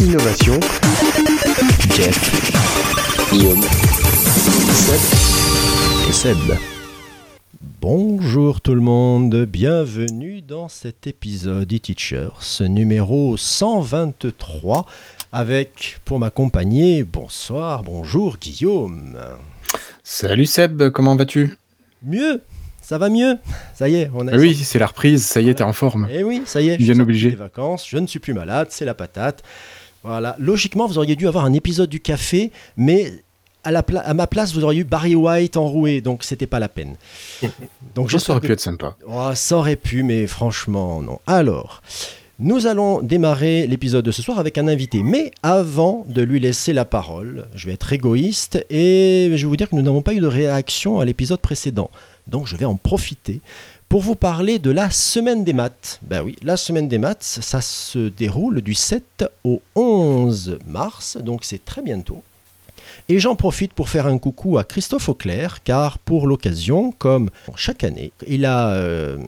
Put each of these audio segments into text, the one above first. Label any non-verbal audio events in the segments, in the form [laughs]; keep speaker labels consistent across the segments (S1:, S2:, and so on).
S1: Innovation.
S2: Jeff
S3: Guillaume.
S1: Seb. Et Seb. Bonjour tout le monde, bienvenue dans cet épisode e-Teachers, numéro 123, avec pour m'accompagner, bonsoir, bonjour Guillaume.
S4: Salut Seb, comment vas-tu?
S1: Mieux, ça va mieux, ça y est, on a...
S4: Ah Oui, c'est la reprise, ça y est, t'es en forme.
S1: Eh oui, ça y est, je
S4: Bien
S1: suis des vacances, je ne suis plus malade, c'est la patate. Voilà, logiquement, vous auriez dû avoir un épisode du café, mais à, la pla- à ma place, vous auriez eu Barry White enroué, donc c'était pas la peine. [laughs] Donc
S4: Ça aurait
S1: que-
S4: pu être sympa.
S1: Oh, ça aurait pu, mais franchement, non. Alors, nous allons démarrer l'épisode de ce soir avec un invité. Mais avant de lui laisser la parole, je vais être égoïste et je vais vous dire que nous n'avons pas eu de réaction à l'épisode précédent. Donc, je vais en profiter pour vous parler de la semaine des maths. Ben oui, la semaine des maths, ça se déroule du 7 au 11 mars, donc c'est très bientôt. Et j'en profite pour faire un coucou à Christophe Auclair, car pour l'occasion, comme chaque année, il a euh,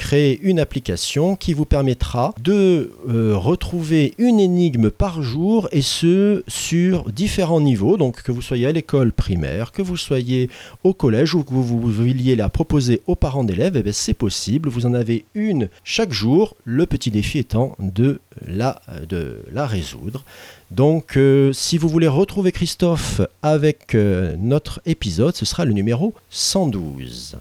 S1: créé une application qui vous permettra de euh, retrouver une énigme par jour, et ce sur différents niveaux. Donc que vous soyez à l'école primaire, que vous soyez au collège ou que vous, vouliez la proposer aux parents d'élèves, eh c'est possible. Vous en avez une chaque jour, le petit défi étant de la, de la résoudre. Donc, euh, si vous voulez retrouver Christophe avec euh, notre épisode, ce sera le numéro 112.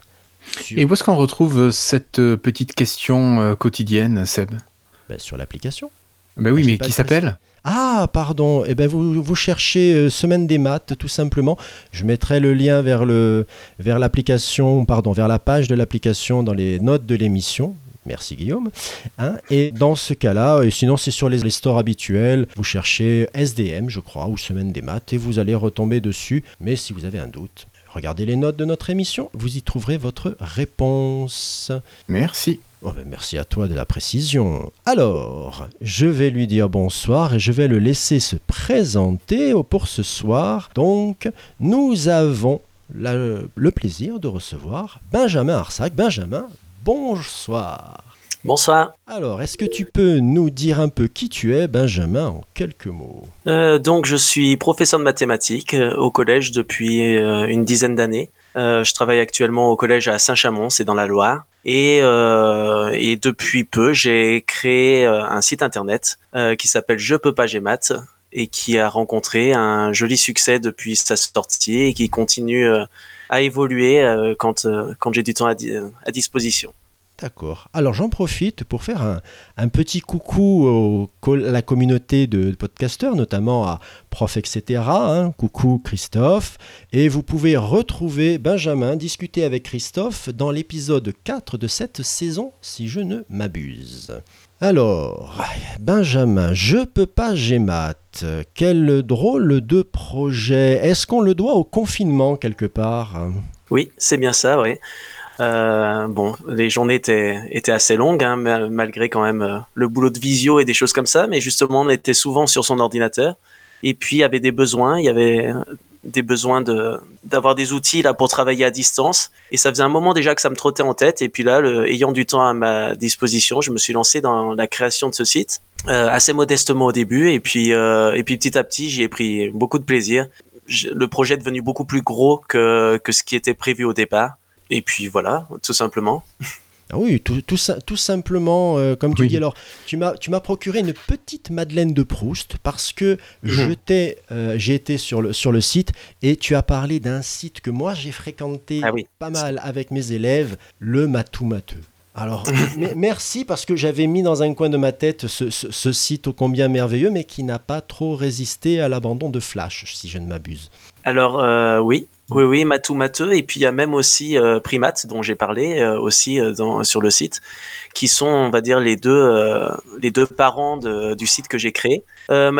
S1: Sur,
S4: Et où est-ce qu'on retrouve euh, cette euh, petite question euh, quotidienne, Seb?
S1: Ben, sur l'application.
S4: Ben oui,
S1: J'ai
S4: mais qui s'appelle?
S1: Ah, pardon. Eh ben, vous, vous cherchez euh, Semaine des maths, tout simplement. Je mettrai le lien vers le vers l'application, pardon, vers la page de l'application dans les notes de l'émission. Merci Guillaume. Hein, et dans ce cas-là, et sinon c'est sur les, les stores habituels, vous cherchez SDM, je crois, ou Semaine des maths, et vous allez retomber dessus. Mais si vous avez un doute, regardez les notes de notre émission, vous y trouverez votre réponse.
S4: Merci.
S1: Oh ben, merci à toi de la précision. Alors, je vais lui dire bonsoir et je vais le laisser se présenter pour ce soir. Donc, nous avons la- le plaisir de recevoir Benjamin Arsac. Benjamin, bonsoir.
S5: Bonsoir.
S1: Alors, est-ce que tu peux nous dire un peu qui tu es, Benjamin, en quelques mots?
S5: Euh, donc, je suis professeur de mathématiques euh, au collège depuis euh, une dizaine d'années. Je travaille actuellement au collège à Saint-Chamond, c'est dans la Loire. Et, et depuis peu, j'ai créé un site internet qui s'appelle Je peux pas j'ai maths et qui a rencontré un joli succès depuis sa sortie et qui continue à évoluer quand, quand j'ai du temps à, di- à disposition.
S1: D'accord. Alors j'en profite pour faire un, petit coucou à la communauté de podcasteurs, notamment à Prof, etc. hein. Coucou Christophe. Et vous pouvez retrouver Benjamin, discuter avec Christophe dans l'épisode 4 de cette saison, si je ne m'abuse. Alors, Benjamin, je peux pas Gmat. Quel drôle de projet. Est-ce qu'on le doit au confinement quelque part?
S5: Oui, c'est bien ça, oui. Euh, bon, les journées étaient, étaient assez longues, hein, mal- malgré quand même euh, le boulot de visio et des choses comme ça, mais justement, on était souvent sur son ordinateur. Et puis, il y avait des besoins, il y avait euh, des besoins de d'avoir des outils là pour travailler à distance. Et ça faisait un moment déjà que ça me trottait en tête. Et puis là, le- ayant du temps à ma disposition, je me suis lancé dans la création de ce site, euh, assez modestement au début. Et puis, et puis petit à petit, j'y ai pris beaucoup de plaisir. Le projet est devenu beaucoup plus gros que, que ce qui était prévu au départ. Et puis voilà, tout simplement.
S1: Ah oui, tout, tout, tout simplement, euh, comme tu
S4: Oui.
S1: dis, alors, tu m'as, tu m'as procuré une petite Madeleine de Proust parce que je t'ai, euh, j'ai été sur le, sur le site et tu as parlé d'un site que moi j'ai fréquenté
S5: Ah oui.
S1: pas mal avec mes élèves, le Matou Mateux. Alors, mais- merci parce que j'avais mis dans un coin de ma tête ce, ce- ce site ô combien merveilleux, mais qui n'a pas trop résisté à l'abandon de Flash, si je ne m'abuse.
S5: Alors euh, oui, oui, oui, Matou Mateux. Et puis il y a même aussi euh, Primate, dont j'ai parlé euh, aussi euh, sur le site, qui sont, on va dire, les deux, euh, parents du site que j'ai créé. Euh,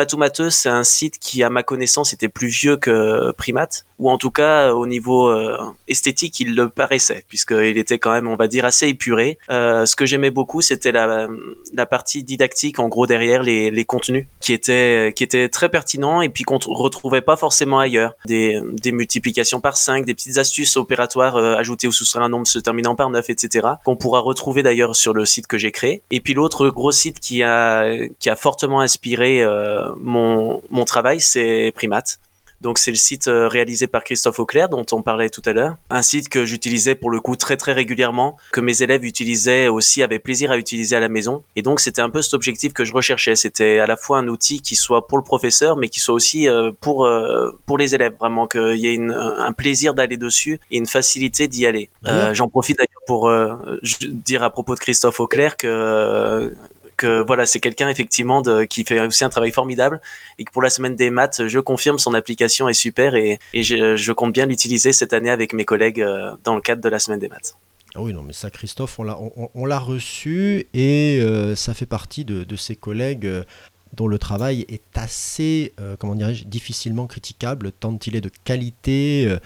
S5: c'est un site qui, à ma connaissance, était plus vieux que Primate, ou en tout cas au niveau euh, esthétique, il le paraissait, puisqu'il était quand même, on va dire, assez épuré. Euh, ce que j'aimais beaucoup, c'était la, la partie didactique, en gros derrière les, les contenus, qui étaient qui très pertinents et puis qu'on retrouvait pas forcément ailleurs. Des, des multiplications par 5, des petites astuces opératoires euh, ajouter ou soustraire un nombre se terminant par 9, etc. Qu'on pourra retrouver d'ailleurs sur le site que j'ai créé. Et puis l'autre gros site qui a qui a fortement inspiré euh, mon mon travail, c'est Primate. Donc c'est le site euh, réalisé par Christophe Auclair dont on parlait tout à l'heure. Un site que j'utilisais pour le coup très très régulièrement, que mes élèves utilisaient aussi, avaient plaisir à utiliser à la maison. Et donc c'était un peu cet objectif que je recherchais. C'était à la fois un outil qui soit pour le professeur, mais qui soit aussi euh, pour euh, pour les élèves. Vraiment qu'il y ait une, un plaisir d'aller dessus et une facilité d'y aller. Euh, J'en profite d'ailleurs pour euh, dire à propos de Christophe Auclair que que voilà, c'est quelqu'un effectivement de, qui fait aussi un travail formidable et que pour la semaine des maths, je confirme son application est super et, et je, je compte bien l'utiliser cette année avec mes collègues euh, dans le cadre de la semaine des maths.
S1: Ah oui, non, mais ça, Christophe, on l'a on, on l'a reçu et euh, ça fait partie de, de ses collègues euh, dont le travail est assez, euh, comment dirais-je, difficilement critiquable, tant il est de qualité, euh,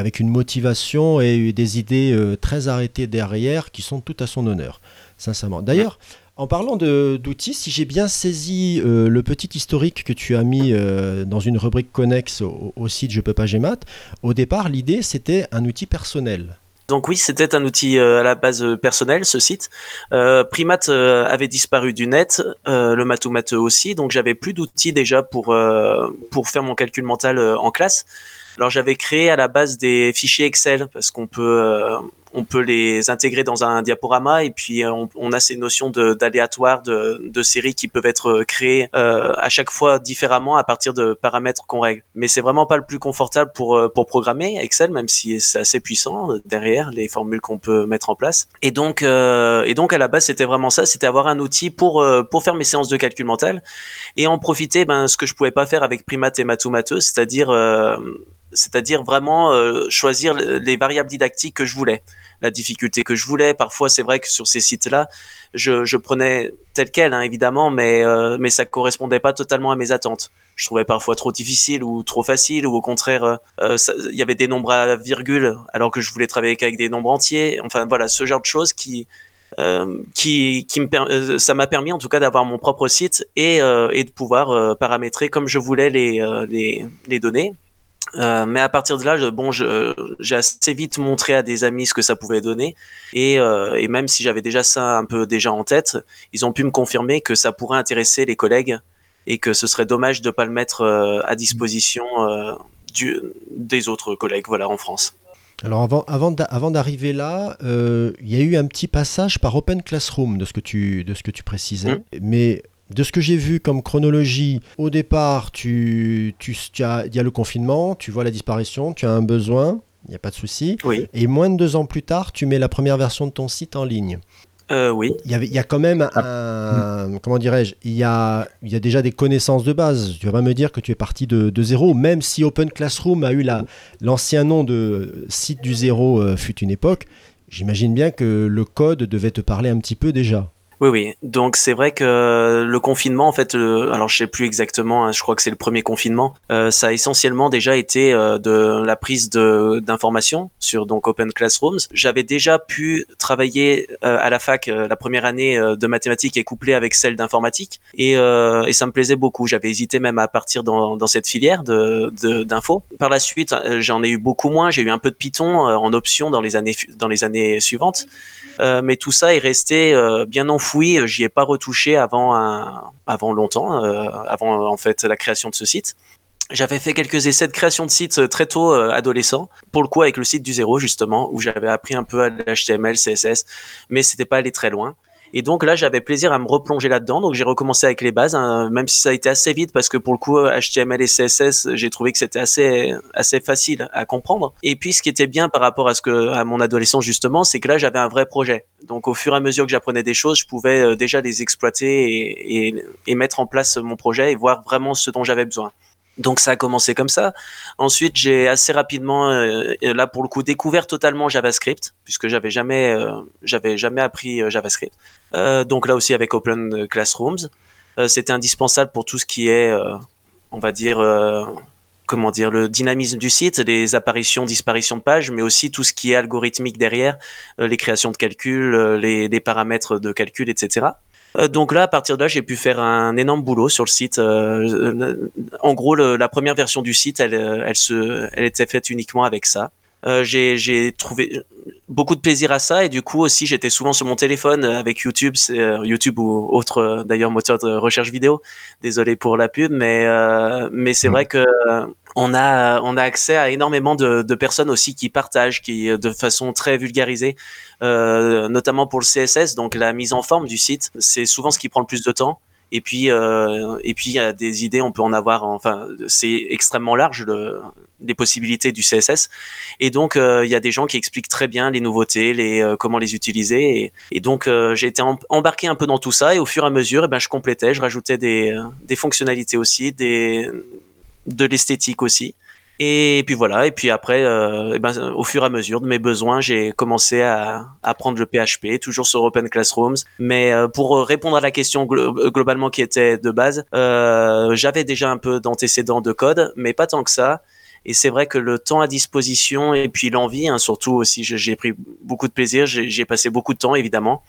S1: avec une motivation et des idées euh, très arrêtées derrière qui sont tout à son honneur, sincèrement. D'ailleurs, en parlant d'outils, si j'ai bien saisi euh, le petit historique que tu as mis euh, dans une rubrique connexe au, site Je peux pas Gmat, au départ, l'idée c'était un outil personnel.
S5: Donc oui, c'était un outil euh, à la base personnel, ce site. Euh, avait disparu du net, euh, le Mathoumateux aussi, donc j'avais plus d'outils déjà pour pour faire mon calcul mental en classe. Alors j'avais créé à la base des fichiers Excel parce qu'on peut on peut les intégrer dans un diaporama et puis euh, on, a ces notions de- d'aléatoire de, de séries qui peuvent être euh, créées euh, à chaque fois différemment à partir de paramètres qu'on règle. Mais c'est vraiment pas le plus confortable pour pour programmer Excel, même si c'est assez puissant derrière les formules qu'on peut mettre en place. Et donc et donc à la base c'était vraiment ça, c'était avoir un outil pour pour faire mes séances de calcul mental et en profiter ben ce que je pouvais pas faire avec Primate et Mathoumateux, c'est-à-dire c'est-à-dire vraiment choisir les variables didactiques que je voulais, la difficulté que je voulais. Parfois, c'est vrai que sur ces sites-là, je, je prenais tel quel, hein, évidemment, mais euh, mais ça correspondait pas totalement à mes attentes. Je trouvais parfois trop difficile ou trop facile, ou au contraire, euh, euh, il y avait des nombres à virgule alors que je voulais travailler avec des nombres entiers. Enfin voilà, ce genre de choses qui euh, qui, qui me euh, ça m'a permis en tout cas d'avoir mon propre site et, euh, et de pouvoir euh, paramétrer comme je voulais les, euh, les, les données. Euh, mais à partir de là, je, bon, j'ai assez vite montré à des amis ce que ça pouvait donner, et, euh, et même si j'avais déjà ça un peu déjà en tête, ils ont pu me confirmer que ça pourrait intéresser les collègues et que ce serait dommage de pas le mettre euh, à disposition du, des autres collègues, voilà, en France.
S1: Alors avant, avant, d'a- avant d'arriver là, il y a eu un petit passage par Open Classroom de ce que tu, de ce que tu précisais.
S5: Mm.
S1: Mais de ce que j'ai vu comme chronologie, au départ, tu, tu, tu as, il y a le confinement, tu vois la disparition, tu as un besoin, il n'y a pas de souci.
S5: Oui,
S1: Et moins de deux ans plus tard, tu mets la première version de ton site en ligne.
S5: euh, oui.
S1: Il y, avait, il y a quand même un. Comment dirais-je il y, a, il y a déjà des connaissances de base. Tu vas pas me dire que tu es parti de, de zéro, même si Open Classroom a eu la- l'ancien nom de site du zéro euh, fut une époque. J'imagine bien que le code devait te parler un petit peu déjà.
S5: Oui, oui. Donc c'est vrai que le confinement, en fait, euh, alors je sais plus exactement, hein, je crois que c'est le premier confinement, euh, ça a essentiellement déjà été euh, de la prise de d'informations sur donc Open Classrooms. J'avais déjà pu travailler euh, à la fac euh, la première année euh, de mathématiques et couplée avec celle d'informatique, et, euh, et ça me plaisait beaucoup. J'avais hésité même à partir dans, dans cette filière de de- d'info. Par la suite, euh, j'en ai eu beaucoup moins. J'ai eu un peu de Python euh, en option dans les années dans les années suivantes. Euh, mais tout ça est resté euh, bien enfoui. J'y ai pas retouché avant un- avant longtemps, euh, avant en fait la création de ce site. J'avais fait quelques essais de création de sites euh, très tôt, euh, adolescent, pour le coup avec le site du zéro justement, où j'avais appris un peu à l'HTML, CSS, mais c'était pas allé très loin. Et donc là, j'avais plaisir à me replonger là-dedans. Donc j'ai recommencé avec les bases, hein, même si ça a été assez vite parce que pour le coup, HTML et CSS, j'ai trouvé que c'était assez assez facile à comprendre. Et puis ce qui était bien par rapport à ce que à mon adolescence justement, c'est que là j'avais un vrai projet. Donc au fur et à mesure que j'apprenais des choses, je pouvais euh, déjà les exploiter et, et, et mettre en place mon projet et voir vraiment ce dont j'avais besoin. Donc ça a commencé comme ça. Ensuite, j'ai assez rapidement, euh, là pour le coup, découvert totalement JavaScript puisque j'avais jamais, euh, j'avais jamais appris euh, JavaScript. Donc là aussi avec Open Classrooms. C'était indispensable pour tout ce qui est, on va dire, comment dire, le dynamisme du site, les apparitions, disparitions de pages, mais aussi tout ce qui est algorithmique derrière, les créations de calculs, les, les paramètres de calcul, etc. Euh, donc là, à partir de là, j'ai pu faire un énorme boulot sur le site. Euh, en gros, le- la première version du site, elle, euh, elle, se, elle était faite uniquement avec ça. Euh, j'ai trouvé beaucoup de plaisir à ça et du coup aussi j'étais souvent sur mon téléphone avec YouTube, euh, YouTube ou autre d'ailleurs moteur de recherche vidéo. Désolé pour la pub, mais euh, mais c'est
S4: Mm.
S5: vrai que on a on a accès à énormément de, de personnes aussi qui partagent, qui de façon très vulgarisée, euh, notamment pour le CSS, donc la mise en forme du site, c'est souvent ce qui prend le plus de temps. Et puis, euh, et puis il y a des idées, on peut en avoir. Enfin, c'est extrêmement large le, les possibilités du CSS. Et donc, euh, il y a des gens qui expliquent très bien les nouveautés, les euh, comment les utiliser. Et, donc, euh, j'ai été em- embarqué un peu dans tout ça. Et au fur et à mesure, eh ben, je complétais, je rajoutais des, euh, des fonctionnalités aussi, des de l'esthétique aussi. Et puis voilà, et puis après, euh, eh ben, au fur et à mesure de mes besoins, j'ai commencé à apprendre le PHP, toujours sur Open Classrooms. Mais euh, pour répondre à la question glo- globalement qui était de base, euh, j'avais déjà un peu d'antécédents de code, mais pas tant que ça. Et c'est vrai que le temps à disposition et puis l'envie, hein, surtout aussi, j'ai- pris beaucoup de plaisir, j'ai passé beaucoup de temps évidemment,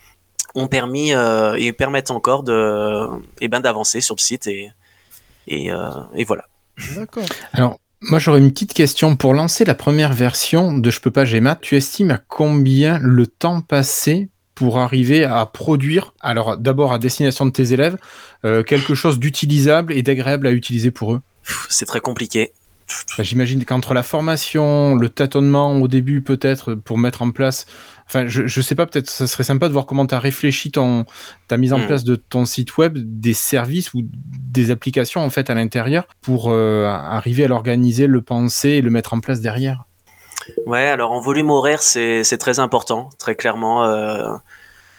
S5: ont permis euh, et permettent encore de, eh ben, d'avancer sur le site et, et, euh, et voilà.
S1: D'accord.
S4: Alors, moi, j'aurais une petite question. Pour lancer la première version de Je peux pas Gmat, tu estimes à combien le temps passé pour arriver à produire, alors d'abord à destination de tes élèves, euh, quelque chose d'utilisable et d'agréable à utiliser pour eux?
S5: C'est très compliqué.
S4: Enfin, J'imagine qu'entre la formation, le tâtonnement au début peut-être pour mettre en place, enfin je, je sais pas, peut-être ça serait sympa de voir comment tu as réfléchi ton, ta mise en
S5: Mm.
S4: place de ton site web, des services ou des applications en fait à l'intérieur pour euh, arriver à l'organiser, le penser et le mettre en place derrière.
S5: Ouais, alors en volume horaire, c'est c'est très important, très clairement. euh,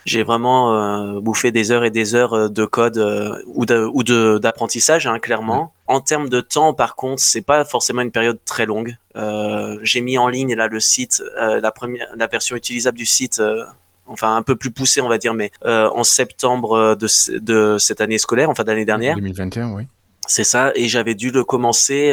S5: j'ai vraiment euh, bouffé des heures et des heures euh, de code euh, ou de- ou de- d'apprentissage, hein, clairement. En termes de temps, par contre, c'est pas forcément une période très longue. Euh, j'ai mis en ligne là le site, euh, la première, la version utilisable du site. euh, Enfin, un peu plus poussée, on va dire, mais euh, en septembre de, de cette année scolaire, enfin d'année dernière.
S4: 2021, oui.
S5: C'est ça, et j'avais dû le commencer.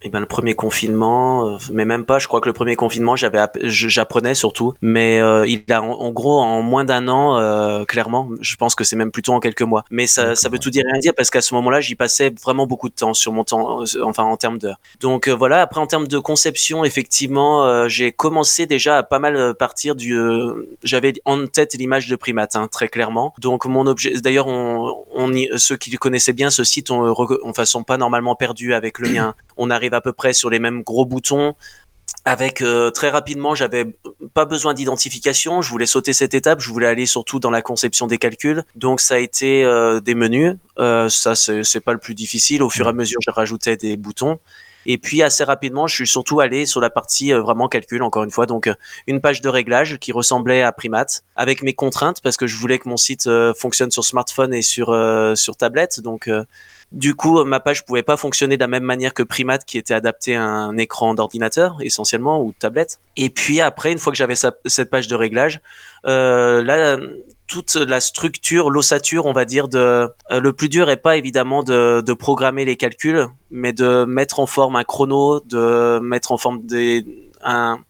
S5: Et ben le premier confinement, euh, mais même pas. Je crois que le premier confinement, j'avais, j'apprenais surtout. Mais euh, il a en, en gros en moins d'un an, euh, clairement. Je pense que c'est même plutôt en quelques mois. Mais ça, ça veut tout dire et rien dire parce qu'à ce moment-là, j'y passais vraiment beaucoup de temps sur mon temps, euh, enfin en termes d'heures. Donc euh, voilà. Après en termes de conception, effectivement, euh, j'ai commencé déjà à pas mal partir du. euh, j'avais en tête l'image de primate, hein, très clairement. Donc mon objet. D'ailleurs, on, on y- ceux qui connaissaient bien ce site, on, enfin, sont pas normalement perdus avec le [clears throat] mien. On arrive à peu près sur les mêmes gros boutons. Avec euh, très rapidement, j'avais pas besoin d'identification. Je voulais sauter cette étape. Je voulais aller surtout dans la conception des calculs. Donc ça a été euh, des menus. Euh, ça c'est pas le plus difficile. Au fur et à mesure, je rajoutais des boutons. Et puis assez rapidement, je suis surtout allé sur la partie euh, vraiment calcul, encore une fois. Donc euh, une page de réglage qui ressemblait à Primate, avec mes contraintes, parce que je voulais que mon site euh, fonctionne sur smartphone et sur, sur tablette. Donc du coup, ma page pouvait pas fonctionner de la même manière que Primate, qui était adapté à un écran d'ordinateur essentiellement ou de tablette. Et puis après, une fois que j'avais cette page de réglage, euh, là, toute la structure, l'ossature, on va dire, de euh, le plus dur est pas évidemment de, de programmer les calculs, mais de mettre en forme un chrono, de mettre en forme des un,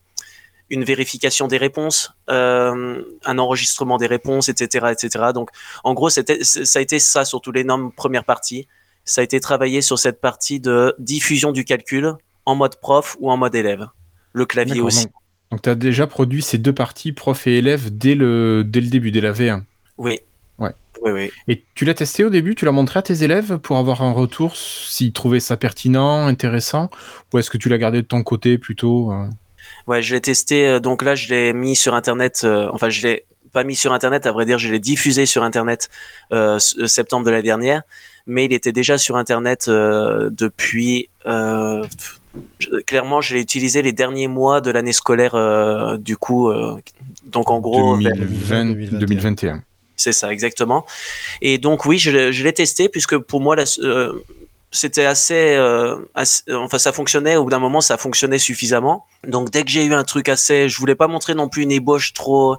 S5: une vérification des réponses, euh, un enregistrement des réponses, etc., etc. Donc, en gros, c'était, ça a été ça surtout l'énorme première partie. Ça a été travaillé sur cette partie de diffusion du calcul en mode prof ou en mode élève. Le clavier
S4: D'accord,
S5: aussi.
S4: Donc, donc tu as déjà produit ces deux parties, prof et élève, dès le, dès le début, dès la V1.
S5: Oui.
S4: Ouais.
S5: Oui, oui.
S4: Et tu l'as testé au début, tu l'as montré à tes élèves pour avoir un retour, s'ils trouvaient ça pertinent, intéressant, ou est-ce que tu l'as gardé de ton côté plutôt euh?
S5: Ouais, je l'ai testé. euh, Donc là, je l'ai mis sur Internet. euh, enfin, je l'ai pas mis sur Internet. À vrai dire, je l'ai diffusé sur Internet euh, septembre de l'année dernière. Mais il était déjà sur Internet depuis. Je- clairement, je l'ai utilisé les derniers mois de l'année scolaire. euh, du coup, euh, donc en gros, vers-
S4: 2020,
S1: 2021.
S4: 2021.
S5: c'est ça, exactement. Et donc oui, je, l'ai- je l'ai testé puisque pour moi, la- euh, c'était assez, euh, assez- enfin ça fonctionnait. Au bout d'un moment, ça fonctionnait suffisamment. Donc dès que j'ai eu un truc assez, je voulais pas montrer non plus une ébauche trop,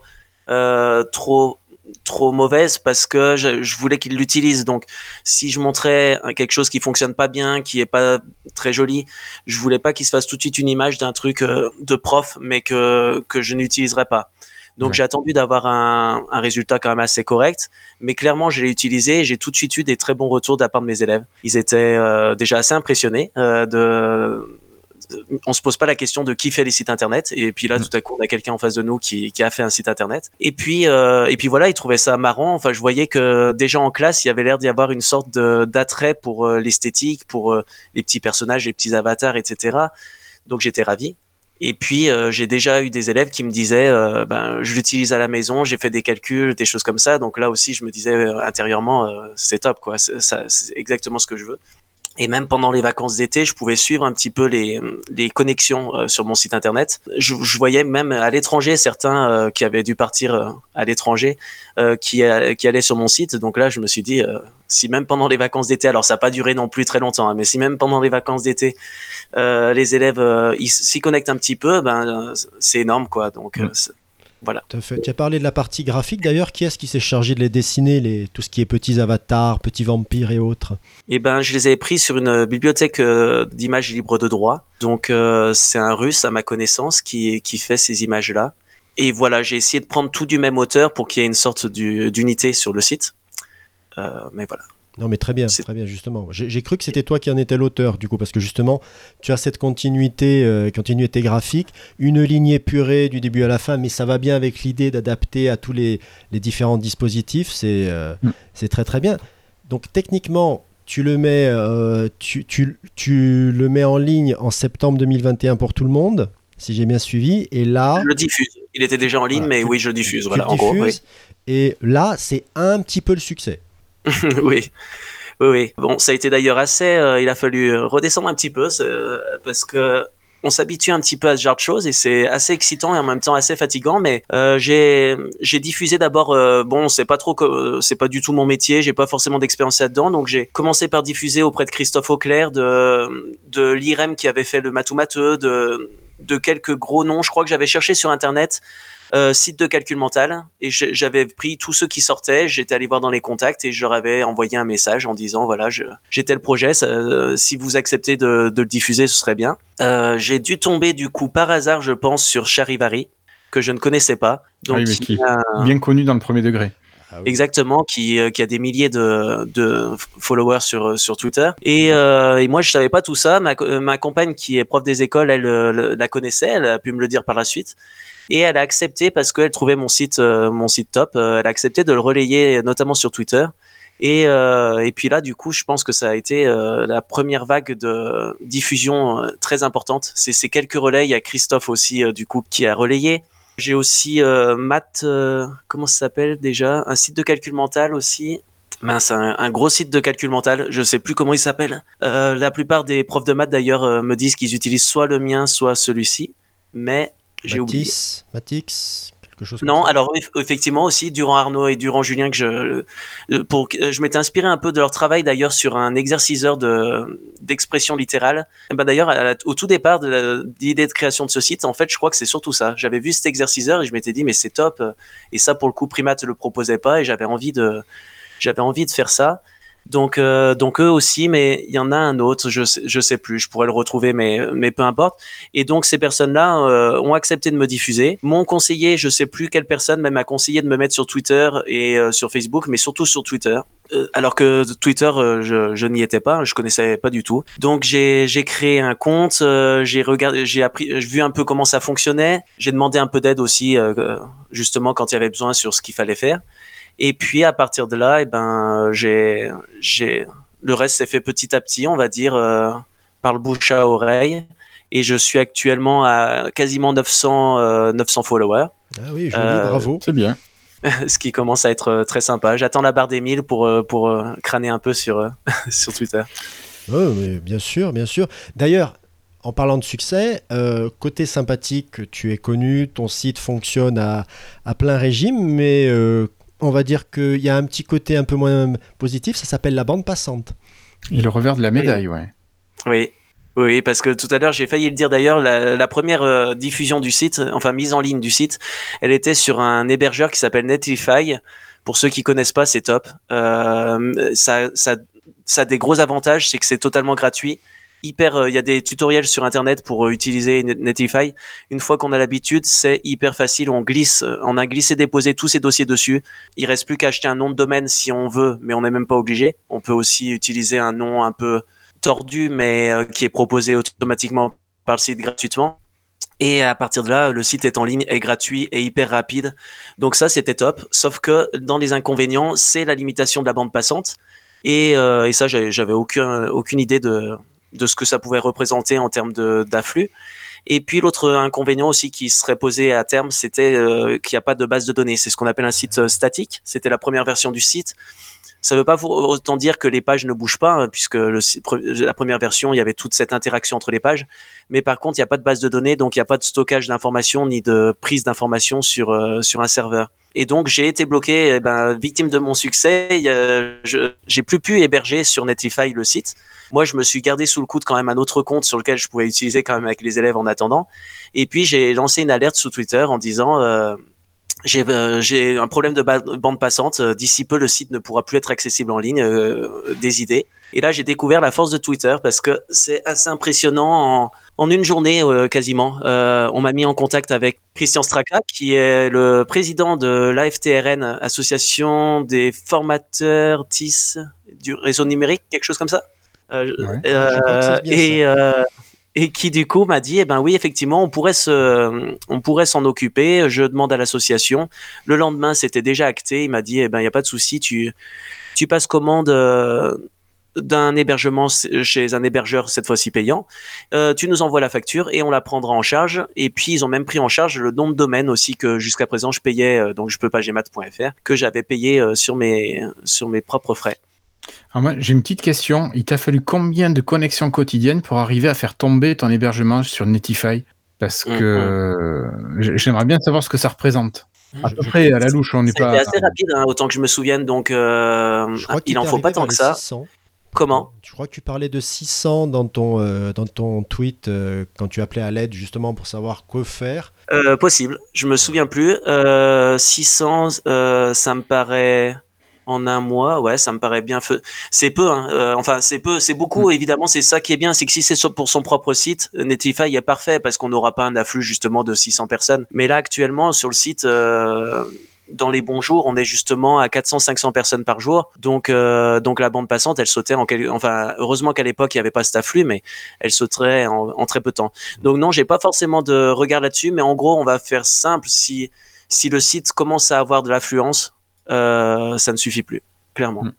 S5: euh, trop trop mauvaise parce que je, je voulais qu'il l'utilise. Donc, si je montrais quelque chose qui fonctionne pas bien, qui est pas très joli, je voulais pas qu'il se fasse tout de suite une image d'un truc euh, de prof, mais que que je n'utiliserai pas. Donc
S4: Ouais.
S5: j'ai attendu d'avoir un, un résultat quand même assez correct, mais clairement je l'ai utilisé et j'ai tout de suite eu des très bons retours de la part de mes élèves. Ils étaient euh, déjà assez impressionnés euh, de on se pose pas la question de qui fait les sites internet. Et puis là
S4: Mm.
S5: tout à coup on a quelqu'un en face de nous qui, qui a fait un site internet. Et puis euh, et puis voilà ils trouvaient ça marrant. Enfin je voyais que déjà en classe il y avait l'air d'y avoir une sorte d'attrait pour euh, l'esthétique pour euh, les petits personnages les petits avatars etc donc j'étais ravi. Et puis euh, j'ai déjà eu des élèves qui me disaient euh, ben je l'utilise à la maison j'ai fait des calculs des choses comme ça. Donc là aussi je me disais euh, intérieurement c'est top quoi. C'est exactement ce que je veux et même pendant les vacances d'été, je pouvais suivre un petit peu les, les connexions euh, sur mon site internet. Je, je voyais même à l'étranger certains euh, qui avaient dû partir euh, à l'étranger qui, allaient sur mon site. Donc là, je me suis dit, si même pendant les vacances d'été, alors ça n'a pas duré non plus très longtemps, hein, mais si même pendant les vacances d'été, les élèves ils s'y connectent un petit peu, ben c'est énorme quoi. Donc C'est-
S1: Tout à fait. Tu as parlé de la partie graphique d'ailleurs. Qui est-ce qui s'est chargé de les dessiner, les... tout ce qui est petits avatars, petits vampires et autres?
S5: Eh ben, je les ai pris sur une bibliothèque euh, d'images libres de droit. Donc, euh, c'est un russe, à ma connaissance, qui, qui fait ces images-là. Et voilà, j'ai essayé de prendre tout du même auteur pour qu'il y ait une sorte du- d'unité sur le site. Euh, mais voilà.
S1: Non, mais très bien, très bien, justement. J'ai cru que c'était toi qui en étais l'auteur, du coup, parce que justement, tu as cette continuité, euh, continuité graphique, une ligne épurée du début à la fin, mais ça va bien avec l'idée d'adapter à tous les, les différents dispositifs. C'est euh,
S4: Mm.
S1: c'est très, très bien. Donc, techniquement, tu le mets, euh, tu, tu- tu le mets en ligne en septembre 2021 pour tout le monde, si j'ai bien suivi. Et là,
S5: Je le diffuse. Il était déjà en ligne,
S1: Voilà,
S5: mais
S1: tu-
S5: oui, je le diffuse.
S1: tu
S5: Voilà,
S1: le
S5: en gros. Oui.
S1: Et là, c'est un petit peu le succès. [laughs]
S5: oui. Oui, oui. Bon, ça a été d'ailleurs assez. euh, il a fallu euh, redescendre un petit peu parce que on s'habitue un petit peu à ce genre de choses et c'est assez excitant et en même temps assez fatigant. Mais euh, j'ai j'ai diffusé d'abord. bon, c'est pas trop, c'est pas du tout mon métier. J'ai pas forcément d'expérience là-dedans, donc j'ai commencé par diffuser auprès de Christophe Auclair, de de l'IREM qui avait fait le Matou Mateux, de de quelques gros noms. Je crois que j'avais cherché sur internet euh, site de calcul mental et j'avais pris tous ceux qui sortaient, j'étais allé voir dans les contacts et je leur avais envoyé un message en disant voilà je- j'ai tel projet, ça, euh, si vous acceptez de, de le diffuser ce serait bien. Euh, j'ai dû tomber du coup par hasard je pense sur Charivari que je ne connaissais pas. Donc
S4: Ah oui, mais
S5: qui
S4: qui-
S5: a-
S4: Bien connu dans le premier degré.
S5: Exactement, qui, euh, qui a des milliers de, de followers sur, sur Twitter. Et, euh, et moi, je savais pas tout ça. Ma, co- ma compagne, qui est prof des écoles, elle le- la connaissait. Elle a pu me le dire par la suite. Et elle a accepté parce qu'elle trouvait mon site, euh, mon site top. euh, elle a accepté de le relayer, notamment sur Twitter. Et, euh, et puis là, du coup, je pense que ça a été la première vague de diffusion très importante. C'est ces quelques relais. Il y a Christophe aussi, du coup, qui a relayé. J'ai aussi euh, comment ça s'appelle déjà? Un site de calcul mental aussi. Mince, un, un gros site de calcul mental, je sais plus comment il s'appelle. La plupart des profs de maths d'ailleurs me disent qu'ils utilisent soit le mien, soit celui-ci, mais j'ai oublié.
S1: Matix, quelque chose
S5: Non,
S1: ça.
S5: alors eff- effectivement aussi durant Arnaud et durant Julien que je euh, pour que- je m'étais inspiré un peu de leur travail d'ailleurs sur un exerciceur de d'expression littérale. Et ben d'ailleurs au tout départ de l'idée de création de ce site, en fait, je crois que c'est surtout ça. J'avais vu cet exerciceur et je m'étais dit mais c'est top et ça pour le coup Primate le proposait pas et j'avais envie de j'avais envie de faire ça. Donc, euh, donc eux aussi, mais il y en a un autre, je sais, je sais plus, je pourrais le retrouver, mais, mais peu importe. Et donc ces personnes-là euh, ont accepté de me diffuser, m'ont conseillé, je sais plus quelle personne, même m'a conseillé de me mettre sur Twitter et euh, sur Facebook, mais surtout sur Twitter. Euh, alors que Twitter, euh, je, je n'y étais pas, je connaissais pas du tout. Donc j'ai j'ai créé un compte, euh, j'ai regardé, j'ai appris, j'ai vu un peu comment ça fonctionnait. J'ai demandé un peu d'aide aussi, justement quand il y avait besoin sur ce qu'il fallait faire. Et puis à partir de là, eh ben j'ai j'ai le reste s'est fait petit à petit, on va dire euh, par le bouche à oreille. Et je suis actuellement à quasiment 900 euh, 900 followers,
S1: Ah oui, joli,
S5: Euh,
S1: bravo.
S4: C'est bien. [laughs]
S5: ce qui commence à être euh, très sympa. J'attends la barre des 1000 pour euh, pour euh, crâner un peu sur euh, [laughs] sur Twitter.
S1: Ouais, mais bien sûr, bien sûr. D'ailleurs, en parlant de succès, euh, côté sympathique, tu es connu, ton site fonctionne à, à plein régime, mais euh, on va dire qu'il y a un petit côté un peu moins positif, ça s'appelle la bande passante.
S4: Et le revers de la médaille, ouais.
S5: Oui. Oui, parce que tout à l'heure, j'ai failli le dire d'ailleurs, la, la première euh, diffusion du site, enfin mise en ligne du site, elle était sur un hébergeur qui s'appelle Netlify. Pour ceux qui connaissent pas, c'est top. Euh, ça, ça, ça a des gros avantages, c'est que c'est totalement gratuit. Hyper, euh, il y a des tutoriels sur internet pour euh, utiliser Netlify. Une fois qu'on a l'habitude, c'est hyper facile. On glisse, euh, on a glissé déposé tous ces dossiers dessus. Il reste plus qu'à acheter un nom de domaine si on veut, mais on n'est même pas obligé. On peut aussi utiliser un nom un peu tordu, mais qui est proposé automatiquement par le site gratuitement. Et à partir de là, le site est en ligne, est gratuit et hyper rapide. Donc ça, c'était top. Sauf que dans les inconvénients, c'est la limitation de la bande passante. Et, euh, et ça, j'avais aucun, aucune idée de, de ce que ça pouvait représenter en termes d'afflux. Et puis l'autre inconvénient aussi qui serait posé à terme, c'était euh, qu'il n'y a pas de base de données. C'est ce qu'on appelle un site euh, statique. C'était la première version du site. Ça ne veut pas autant dire que les pages ne bougent pas, hein, puisque la première version, il y avait toute cette interaction entre les pages. Mais par contre, il n'y a pas de base de données, donc il n'y a pas de stockage d'informations ni de prise d'informations sur, euh, sur un serveur. Et donc, j'ai été bloqué, eh ben, victime de mon succès. Je- J'ai plus pu héberger sur Netlify le site. Moi, je me suis gardé sous le coude quand même un autre compte sur lequel je pouvais utiliser quand même avec les élèves en attendant. Et puis, j'ai lancé une alerte sous Twitter en disant euh, j'ai euh, un problème de ba- bande passante. Euh, D'ici peu, le site ne pourra plus être accessible en ligne. euh, des idées. Et là, j'ai découvert la force de Twitter parce que c'est assez impressionnant. En, en une journée, euh, quasiment, euh, on m'a mis en contact avec Christian Straka, qui est le président de l'AFTRN, Association des formateurs TIS du réseau numérique, quelque chose comme ça. Euh,
S4: Ouais.
S5: euh, et, euh, et qui du coup m'a dit, eh ben oui, effectivement, on pourrait se, on pourrait s'en occuper. Je demande à l'association. Le lendemain, c'était déjà acté. Il m'a dit, eh ben il y a pas de souci, tu, tu passes commande euh, d'un hébergement chez un hébergeur cette fois-ci payant. Euh, tu nous envoies la facture et on la prendra en charge. Et puis ils ont même pris en charge le nom de domaine aussi que jusqu'à présent je payais, euh, donc je peux pas gmat.fr, que j'avais payé sur mes sur mes propres frais.
S4: Alors moi, j'ai une petite question. Il t'a fallu combien de connexions quotidiennes pour arriver à faire tomber ton hébergement sur Netify? Parce
S5: Mhm.
S4: que j'aimerais bien savoir ce que ça représente. À
S1: Je-
S4: peu près, à la louche, on n'est
S5: C'était
S4: pas.
S5: assez rapide, hein, autant que je me souvienne. Donc euh,
S1: Je crois qu'il
S5: il en faut pas tant que ça.
S1: 600.
S5: Comment?
S1: Je crois que tu parlais de 600 dans ton, euh, dans ton tweet euh, quand tu appelais à l'aide justement pour savoir quoi faire.
S5: Euh, Possible. Je me souviens plus. Euh, 600, euh, ça me paraît en un mois. Ouais, ça me paraît bien. C'est peu. Hein. Euh, enfin, c'est peu. C'est beaucoup. Évidemment, c'est ça qui est bien, c'est que si c'est pour son propre site, Netlify est parfait parce qu'on n'aura pas un afflux justement de 600 personnes. Mais là, actuellement, sur le site. euh, dans les bons jours, on est justement à 400-500 personnes par jour. Donc, euh, donc la bande passante, elle sautait en quel... enfin, heureusement qu'à l'époque il n'y avait pas cet afflux, mais elle sauterait en, en très peu de temps. Donc non, j'ai pas forcément de regard là-dessus, mais en gros, on va faire simple. Si si le site commence à avoir de l'affluence, euh, ça ne suffit plus, clairement.
S4: Mm.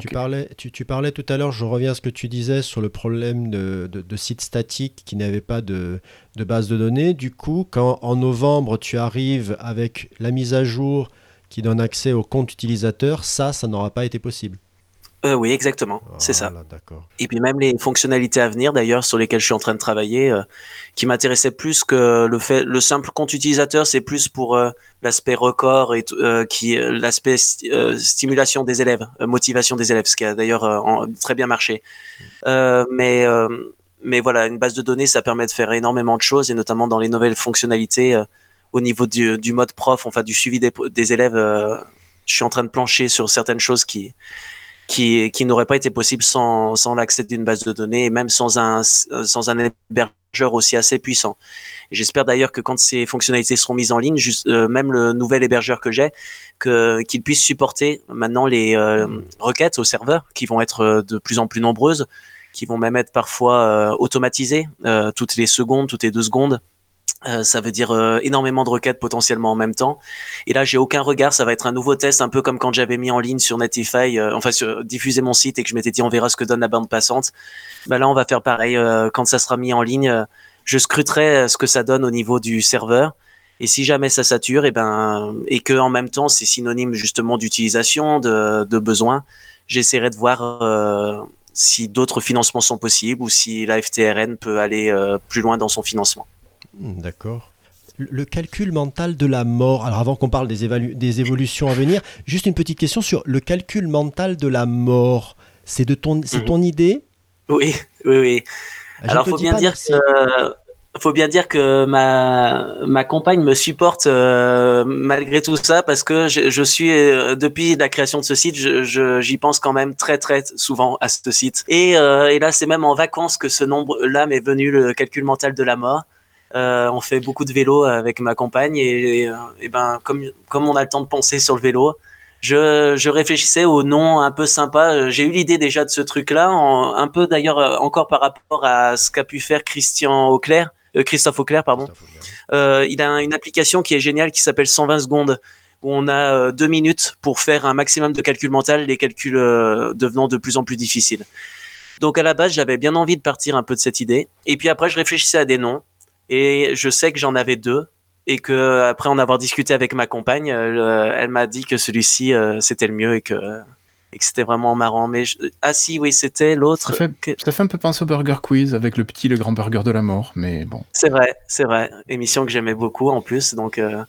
S1: Tu, parlais, tu, tu parlais tout à l'heure, je reviens à ce que tu disais sur le problème de, de, de sites statiques qui n'avaient pas de, de base de données. Du coup, quand en novembre tu arrives avec la mise à jour qui donne accès au compte utilisateur, ça, ça n'aura pas été possible.
S5: Euh, oui, exactement, c'est ça. Et puis même les fonctionnalités à venir, d'ailleurs, sur lesquelles je suis en train de travailler, euh, qui m'intéressaient plus que le fait, le simple compte utilisateur, c'est plus pour euh, l'aspect record et qui l'aspect sti- stimulation des élèves, motivation des élèves, ce qui a d'ailleurs très bien marché. Euh, mais mais voilà, une base de données, ça permet de faire énormément de choses et notamment dans les nouvelles fonctionnalités au niveau du, du mode prof, enfin du suivi des, des élèves. je suis en train de plancher sur certaines choses qui qui, qui n'aurait pas été possible sans, sans l'accès d'une base de données et même sans un, sans un hébergeur aussi assez puissant. J'espère d'ailleurs que quand ces fonctionnalités seront mises en ligne, juste, euh, même le nouvel hébergeur que j'ai, qu'il puisse supporter maintenant les euh, requêtes au serveur qui vont être euh, de plus en plus nombreuses, qui vont même être parfois euh, automatisées euh, toutes les secondes, toutes les deux secondes. Euh, ça veut dire euh, énormément de requêtes potentiellement en même temps. Et là, j'ai aucun regard. Ça va être un nouveau test, un peu comme quand j'avais mis en ligne sur Netify, euh, enfin sur, diffusé mon site et que je m'étais dit on verra ce que donne la bande passante. Bah là, on va faire pareil. euh, quand ça sera mis en ligne, euh, je scruterai euh, ce que ça donne au niveau du serveur. Et si jamais ça sature, et ben et que en même temps c'est synonyme justement d'utilisation, de, de besoin, j'essaierai de voir si d'autres financements sont possibles ou si la FTRN peut aller plus loin dans son financement.
S1: Hmm, D'accord. Le- calcul mental de la mort. Alors avant qu'on parle des, évolutions à venir, juste une petite question sur le calcul mental de la mort. C'est de ton, c'est
S5: Mhm.
S1: ton idée?
S5: Oui, oui, oui.
S1: Je
S5: Alors, faut bien dire
S1: merci.
S5: que faut bien dire que ma ma compagne me supporte euh, malgré tout ça parce que je, je suis euh, depuis la création de ce site, je- j'y pense quand même très très souvent à ce site. Et, euh, et là, c'est même en vacances que ce nombre-là m'est venu le calcul mental de la mort. Euh, on fait beaucoup de vélo avec ma compagne et, et, et ben comme comme on a le temps de penser sur le vélo, je, je réfléchissais au nom un peu sympa. Euh, J'ai eu l'idée déjà de ce truc-là, un peu d'ailleurs euh, encore par rapport à ce qu'a pu faire Christian Auclair, euh, Christophe Auclair, pardon. Euh, il a une application qui est géniale qui s'appelle 120 secondes où on a euh, deux minutes pour faire un maximum de calcul mental, les calculs euh, devenant de plus en plus difficiles. Donc à la base, j'avais bien envie de partir un peu de cette idée. Et puis après, je réfléchissais à des noms et je sais que j'en avais deux et que après en avoir discuté avec ma compagne, euh, elle m'a dit que celui-ci euh, c'était le mieux et que et que c'était vraiment marrant. Mais je- ah si, oui, c'était l'autre.
S4: Ça fait,
S5: que-
S4: ça fait un peu penser au Burger Quiz avec le petit, le grand burger de la mort, mais bon.
S5: C'est vrai, c'est vrai. Émission que j'aimais beaucoup en plus. Donc, euh,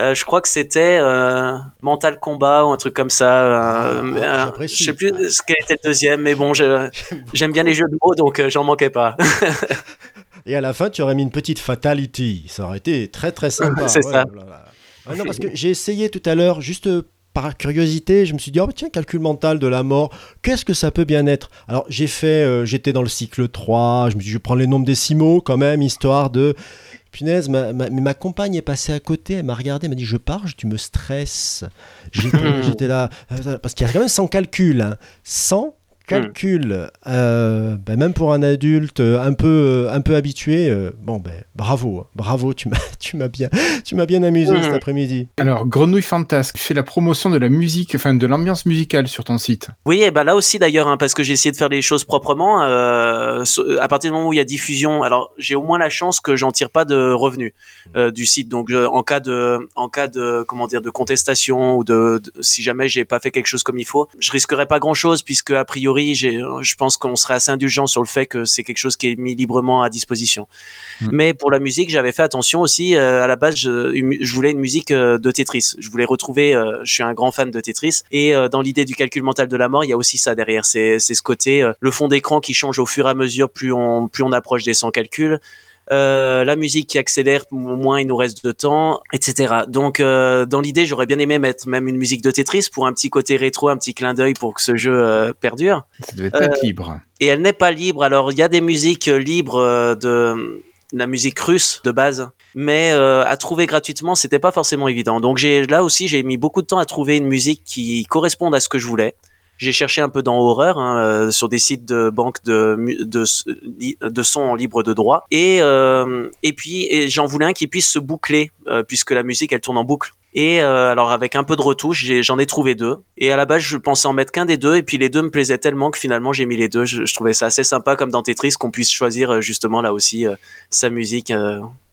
S5: euh, je crois que c'était euh, Mental Combat ou un truc comme ça. euh, euh,
S1: j'apprécie.
S5: je sais plus ce quel était le deuxième, mais bon, je- [laughs] j'aime bien les jeux de mots, donc euh, j'en manquais pas. [laughs]
S1: Et à la fin, tu aurais mis une petite fatality. Ça aurait été très très [laughs] sympa.
S5: C'est ça.
S1: voilà. Ah non, parce que j'ai essayé tout à l'heure, juste euh, par curiosité, je me suis dit, oh, tiens, calcul mental de la mort, qu'est-ce que ça peut bien être? Alors, j'ai fait, euh, j'étais dans le cycle 3, je me suis dit, je prendre les nombres décimaux quand même, histoire de. Punaise, ma, ma, mais ma compagne est passée à côté, elle m'a regardé, elle m'a dit, je pars, tu me stresses. J'étais j'étais là, parce qu'il y a quand même 100 calculs, hein. 100 calculs, euh, ben, même pour un adulte euh, un peu, euh, un peu habitué, euh, bon ben bravo, hein. bravo, tu m'as, [laughs] tu m'as bien, tu m'as bien amusé cet après-midi.
S4: Alors, Grenouille Fantasque fait la promotion de la musique, enfin de l'ambiance musicale sur ton site.
S5: Oui, et ben là aussi d'ailleurs, hein, parce que j'ai essayé de faire les choses proprement. euh, so- à partir du moment où il y a diffusion, alors j'ai au moins la chance que j'en tire pas de revenus euh, du site. Donc en cas de, en cas de, comment dire, de contestation ou de, de- si jamais j'ai pas fait quelque chose comme il faut, je risquerais pas grand chose puisque a priori, j'ai, je pense qu'on serait assez indulgent sur le fait que c'est quelque chose qui est mis librement à disposition.
S4: Mm.
S5: Mais pour la musique, j'avais fait attention aussi. euh, à la base, je, voulais une musique euh, de Tetris. Je voulais retrouver. euh, je suis un grand fan de Tetris. Et euh, dans l'idée du calcul mental de la mort, il y a aussi ça derrière. C'est ce côté euh, le fond d'écran qui change au fur et à mesure plus on plus on approche des 100 calculs. Euh, la musique qui accélère, au moins il nous reste de temps, etc. Donc, euh, dans l'idée, j'aurais bien aimé mettre même une musique de Tetris pour un petit côté rétro, un petit clin d'œil pour que ce jeu euh, perdure
S4: Ça devait être libre.
S5: et elle n'est pas libre. Alors, il y a des musiques libres de la musique russe de base, mais euh, à trouver gratuitement, c'était pas forcément évident. Donc, j'ai là aussi, j'ai mis beaucoup de temps à trouver une musique qui corresponde à ce que je voulais. J'ai cherché un peu dans horreur hein, euh, sur des sites de banques de, de, sons en libre de droit. Et, euh, et puis, j'en voulais un qui puisse se boucler, euh, puisque la musique, elle tourne en boucle. Et alors avec un peu de retouche, j'en ai, trouvé deux. Et à la base, je pensais en mettre qu'un des deux, et puis les deux me plaisaient tellement que finalement j'ai mis les deux. Je, trouvais ça assez sympa comme dans Tetris qu'on puisse choisir justement là aussi sa musique.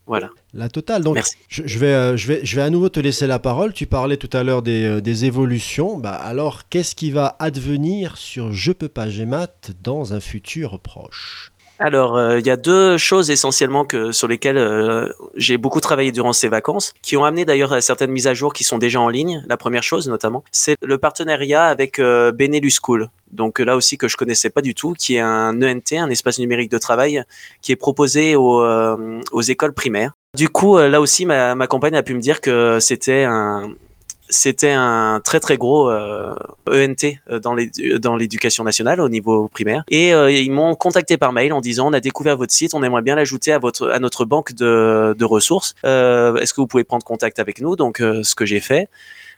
S5: Voilà.
S1: La totale. Donc,
S5: Merci.
S1: je, je vais, euh, je, vais, je vais à nouveau te laisser la parole. Tu parlais tout à l'heure des, euh, des évolutions. Bah, alors, qu'est-ce qui va advenir sur Je peux pas Gémat dans un futur proche?
S5: Alors, euh, il y a deux choses essentiellement sur lesquelles euh, j'ai beaucoup travaillé durant ces vacances, qui ont amené d'ailleurs à certaines mises à jour qui sont déjà en ligne. La première chose, notamment, c'est le partenariat avec euh, Benelux School. Donc euh, là aussi que je connaissais pas du tout, qui est un ENT, un espace numérique de travail, qui est proposé aux, écoles primaires. Du coup, là aussi, ma compagne a pu me dire que c'était un c'était un très très gros euh, ENT euh, dans l'édu- dans l'éducation nationale au niveau primaire et euh, ils m'ont contacté par mail en disant on a découvert votre site on aimerait bien l'ajouter à votre à notre banque de, de ressources Euh, est-ce que vous pouvez prendre contact avec nous? Donc euh, ce que j'ai fait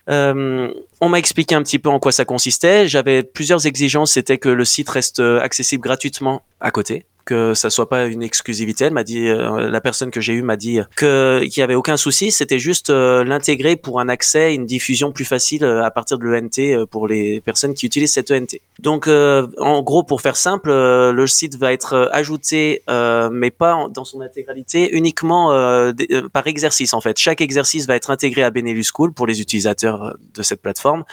S5: euh, on m'a expliqué un petit peu en quoi ça consistait. J'avais plusieurs exigences. C'était que le site reste euh, accessible gratuitement à côté, que ça soit pas une exclusivité. Elle m'a dit, euh, la personne que j'ai eue m'a dit qu'il y avait aucun souci. C'était juste euh, l'intégrer pour un accès, une diffusion plus facile euh, à partir de l'ENT pour les personnes qui utilisent cette ENT. Donc, en gros, pour faire simple, le site va être ajouté, mais pas dans son intégralité, uniquement par exercice en fait. Chaque exercice va être intégré à Benelux School pour les utilisateurs de cette plateforme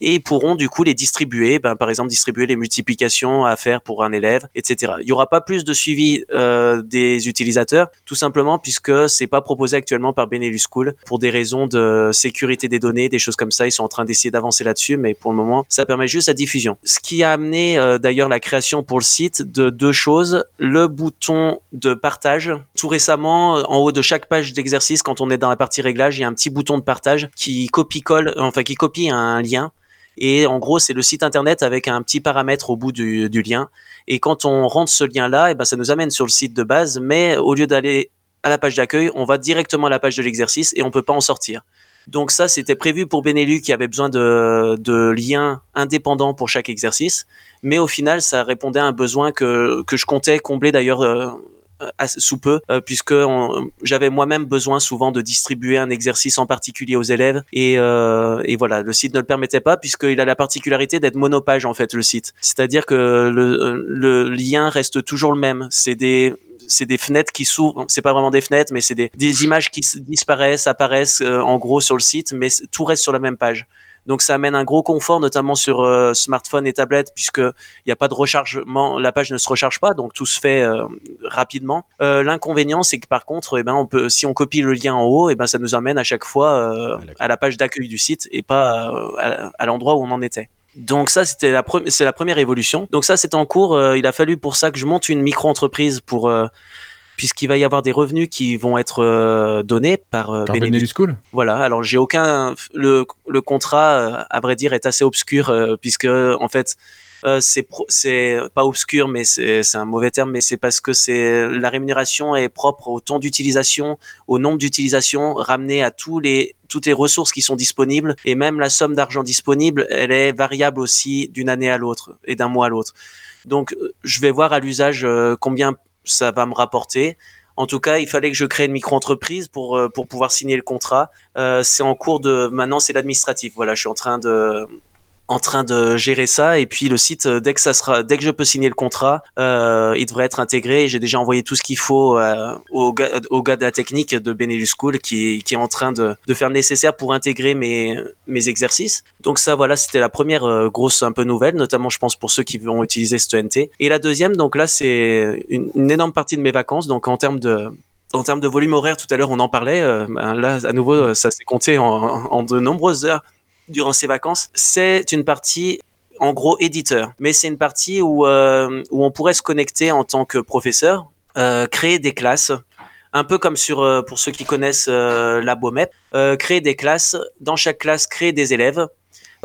S5: et pourront du coup les distribuer, ben, par exemple distribuer les multiplications à faire pour un élève, etc. Il y aura pas plus de suivi euh, des utilisateurs, tout simplement puisque c'est pas proposé actuellement par Benelux School pour des raisons de sécurité des données, des choses comme ça. Ils sont en train d'essayer d'avancer là-dessus, mais pour le moment, ça permet juste la diffusion. Ce qui a amené euh, d'ailleurs la création pour le site de deux choses le bouton de partage. Tout récemment, en haut de chaque page d'exercice, quand on est dans la partie réglage, il y a un petit bouton de partage qui copie-colle, enfin qui copie un lien et en gros, c'est le site internet avec un petit paramètre au bout du, lien. Et quand on rentre ce lien-là, et eh ben, ça nous amène sur le site de base, mais au lieu d'aller à la page d'accueil, on va directement à la page de l'exercice et on peut pas en sortir. Donc ça, c'était prévu pour Benelux qui avait besoin de, liens indépendants pour chaque exercice. Mais au final, ça répondait à un besoin que, que je comptais combler d'ailleurs euh, sous peu, euh, puisque j'avais moi-même besoin souvent de distribuer un exercice en particulier aux élèves. Et, euh, et voilà, le site ne le permettait pas, puisqu'il a la particularité d'être monopage, en fait, le site. C'est-à-dire que le, le lien reste toujours le même. C'est des c'est des fenêtres qui s'ouvrent. C'est pas vraiment des fenêtres, mais c'est des, des, images qui disparaissent, apparaissent euh, en gros sur le site, mais tout reste sur la même page. Donc ça amène un gros confort, notamment sur euh, smartphone et tablette, puisque il n'y a pas de rechargement, la page ne se recharge pas, donc tout se fait euh, rapidement. Euh, l'inconvénient, c'est que par contre, eh ben, on peut, si on copie le lien en haut, eh ben, ça nous amène à chaque fois à la page d'accueil du site et pas à, l'endroit où on en était. Donc ça, c'était la, c'est la première évolution. Donc ça, c'est en cours. il a fallu pour ça que je monte une micro-entreprise pour puisqu'il va y avoir des revenus qui vont être euh, donnés par, euh,
S4: par Benelux School.
S5: Voilà. Alors j'ai aucun le, le contrat euh, à vrai dire est assez obscur puisque en fait c'est c'est pas obscur mais c'est un mauvais terme mais c'est parce que c'est la rémunération est propre au temps d'utilisation, au nombre d'utilisations ramené à tous les toutes les ressources qui sont disponibles et même la somme d'argent disponible, elle est variable aussi d'une année à l'autre et d'un mois à l'autre. Donc, je vais voir à l'usage combien ça va me rapporter. En tout cas, il fallait que je crée une micro-entreprise pour, euh, pour pouvoir signer le contrat. Euh, c'est en cours de. Maintenant, c'est l'administratif. Voilà, je suis en train de, en train de gérer ça. Et puis le site euh, dès que ça sera dès que je peux signer le contrat euh, il devrait être intégré. J'ai déjà envoyé tout ce qu'il faut euh, au, gars, au gars de la technique de Benelux School qui, qui est en train de, de faire nécessaire pour intégrer mes mes exercices. Donc ça voilà c'était la première euh, grosse un peu nouvelle notamment je pense pour ceux qui vont utiliser NT et la deuxième donc là c'est une, une, énorme partie de mes vacances. Donc en termes de en termes de volume horaire, tout à l'heure on en parlait. Euh, ben là, à nouveau, ça s'est compté en, en de nombreuses heures durant ces vacances, c'est une partie en gros éditeur. Mais c'est une partie où, euh, où on pourrait se connecter en tant que professeur, euh, créer des classes, un peu comme sur, euh, pour ceux qui connaissent la BOMEP, créer des classes, dans chaque classe, créer des élèves,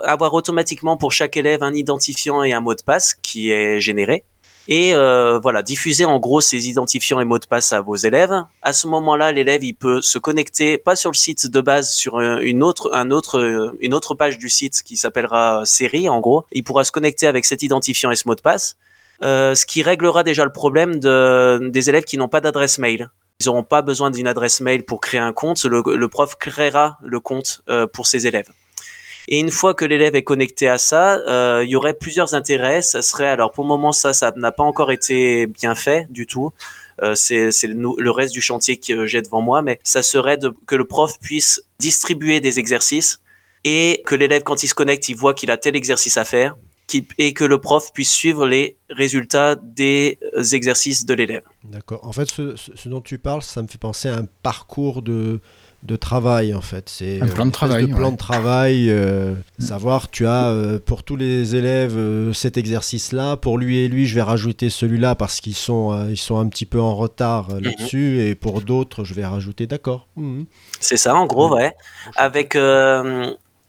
S5: avoir automatiquement pour chaque élève un identifiant et un mot de passe qui est généré et euh, voilà diffuser en gros ces identifiants et mots de passe à vos élèves. À ce moment-là, l'élève il peut se connecter pas sur le site de base sur une autre un autre une autre page du site qui s'appellera série en gros. Il pourra se connecter avec cet identifiant et ce mot de passe, euh, ce qui réglera déjà le problème de, des élèves qui n'ont pas d'adresse mail. Ils n'auront pas besoin d'une adresse mail pour créer un compte. Le, le prof créera le compte euh, pour ses élèves. Et une fois que l'élève est connecté à ça, euh, il y aurait plusieurs intérêts. Ça serait, alors pour le moment, ça, ça n'a pas encore été bien fait du tout. Euh, c'est le, reste du chantier que j'ai devant moi, mais ça serait que le prof puisse distribuer des exercices et que l'élève, quand il se connecte, il voit qu'il a tel exercice à faire et que le prof puisse suivre les résultats des exercices de l'élève.
S1: D'accord. En fait, ce, ce, dont tu parles, ça me fait penser à un parcours de, de travail en fait.
S4: C'est un plan de travail.
S1: plan de travail, euh, savoir tu as euh, pour tous les élèves euh, cet exercice-là, pour lui et lui je vais rajouter celui-là parce qu'ils sont ils sont un petit peu en retard mhm. là-dessus et pour d'autres je vais rajouter d'accord.
S5: Mhm. C'est ça en gros ouais. Avec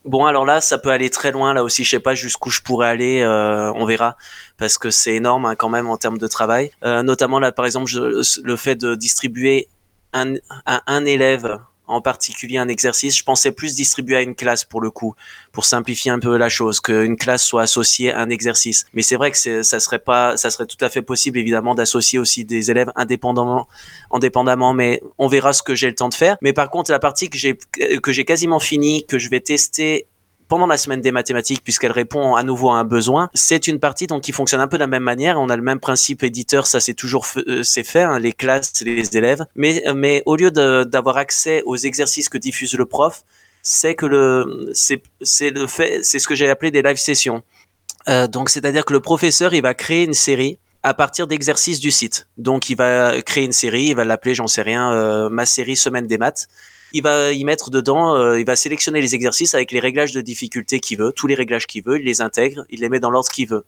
S5: bon alors là ça peut aller très loin là aussi je sais pas jusqu'où je pourrais aller on verra parce que c'est énorme hein, quand même en termes de travail. notamment là par exemple le fait de distribuer un, un élève en particulier un exercice. Je pensais plus distribuer à une classe pour le coup, pour simplifier un peu la chose, qu'une classe soit associée à un exercice. Mais c'est vrai que ça serait pas, ça serait tout à fait possible évidemment d'associer aussi des élèves indépendamment, indépendamment. Mais on verra ce que j'ai le temps de faire. Mais par contre, la partie que j'ai que j'ai quasiment fini, que je vais tester pendant la semaine des mathématiques, puisqu'elle répond à nouveau à un besoin. C'est une partie donc qui fonctionne un peu de la même manière. On a le même principe éditeur, ça c'est toujours euh, c'est fait, hein, les classes, les élèves. Mais mais au lieu d'avoir accès aux exercices que diffuse le prof, c'est que le c'est le fait c'est ce que j'ai appelé des live sessions. Euh, donc c'est-à-dire que le professeur il va créer une série à partir d'exercices du site. Donc, il va créer une série, il va l'appeler, j'en sais rien, euh, ma série semaine des maths. Il va y mettre dedans, euh, il va sélectionner les exercices avec les réglages de difficulté qu'il veut, tous les réglages qu'il veut, il les intègre, il les met dans l'ordre qu'il veut.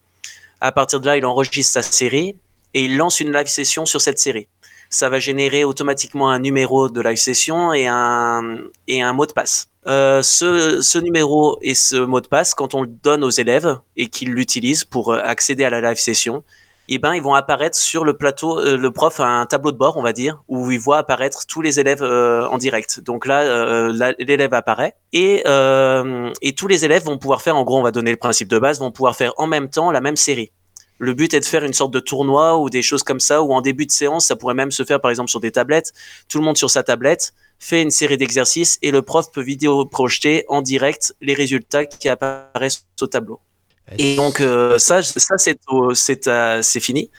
S5: À partir de là, il enregistre sa série et il lance une live session sur cette série. Ça va générer automatiquement un numéro de live session et un, et un mot de passe. Euh, ce, ce, numéro et ce mot de passe, quand on le donne aux élèves et qu'ils l'utilisent pour accéder à la live session, eh ben, ils vont apparaître sur le plateau, euh, le prof a un tableau de bord, on va dire, où il voit apparaître tous les élèves euh, en direct. Donc là, euh, l'élève apparaît et, et tous les élèves vont pouvoir faire, en gros, on va donner le principe de base, vont pouvoir faire en même temps la même série. Le but est de faire une sorte de tournoi ou des choses comme ça, ou en début de séance, ça pourrait même se faire par exemple sur des tablettes. Tout le monde sur sa tablette fait une série d'exercices et le prof peut vidéo projeter en direct les résultats qui apparaissent au tableau. Et donc euh, ça, ça c'est c'est euh, c'est fini.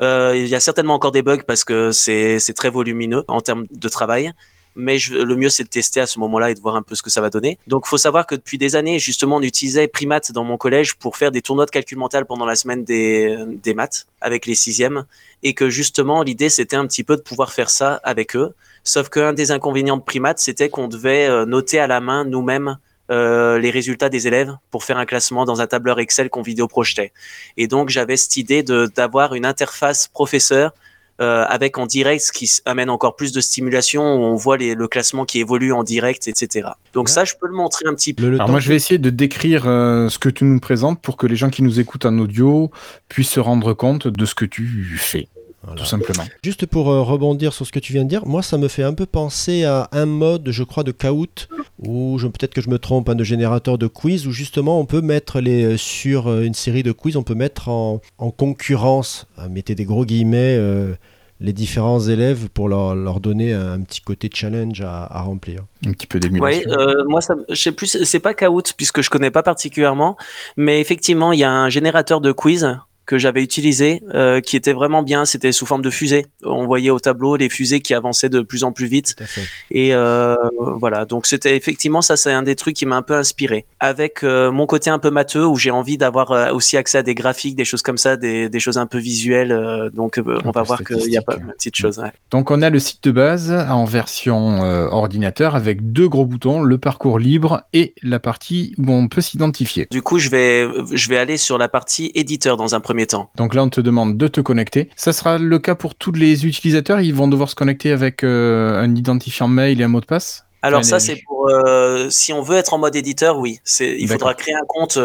S5: Euh, il y a certainement encore des bugs parce que c'est c'est très volumineux en termes de travail. Mais je, le mieux c'est de tester à ce moment-là et de voir un peu ce que ça va donner. Donc faut savoir que depuis des années justement on utilisait Primat dans mon collège pour faire des tournois de calcul mental pendant la semaine des des maths avec les sixièmes et que justement l'idée c'était un petit peu de pouvoir faire ça avec eux. Sauf qu'un des inconvénients de Primat c'était qu'on devait noter à la main nous-mêmes euh, les résultats des élèves pour faire un classement dans un tableur Excel qu'on vidéo projetait. Et donc j'avais cette idée d'avoir une interface professeur euh, avec en direct, ce qui amène encore plus de stimulation, où on voit les, le classement qui évolue en direct, etc. Donc ça, je peux le montrer un petit peu.
S4: Alors moi, je vais essayer de décrire euh, ce que tu nous présentes pour que les gens qui nous écoutent en audio puissent se rendre compte de ce que tu fais. Tout simplement.
S1: Juste pour euh, rebondir sur ce que tu viens de dire, moi ça me fait un peu penser à un mode, je crois, de Kahoot, ou peut-être que je me trompe, un de générateur de quiz, où justement on peut mettre les, euh, sur euh, une série de quiz, on peut mettre en, concurrence, mettez des gros guillemets, les différents élèves pour leur, leur, donner un petit côté challenge à, remplir.
S4: Un petit peu d'émulation.
S5: Oui, moi, ça, je sais plus, c'est pas Kahoot puisque je connais pas particulièrement, mais effectivement, il y a un générateur de quiz que j'avais utilisé, euh, qui était vraiment bien. C'était sous forme de fusée. On voyait au tableau les fusées qui avançaient de plus en plus vite. Et euh, voilà, donc c'était effectivement ça, c'est un des trucs qui m'a un peu inspiré. Avec euh, mon côté un peu matheux, où j'ai envie d'avoir aussi accès à des graphiques, des choses comme ça, des, des choses un peu visuelles. Donc on va voir qu'il y a pas de petites choses. Ouais.
S4: Donc on a le site de base en version ordinateur avec deux gros boutons, le parcours libre et la partie où on peut s'identifier.
S5: Du coup, je vais je vais aller sur la partie éditeur dans un premier temps.
S4: Donc là, on te demande de te connecter. Ça sera le cas pour tous les utilisateurs. Ils vont devoir se connecter avec euh, un identifiant mail et un mot de passe.
S5: Alors ça, c'est pour euh, si on veut être en mode éditeur, oui. Il faudra créer un compte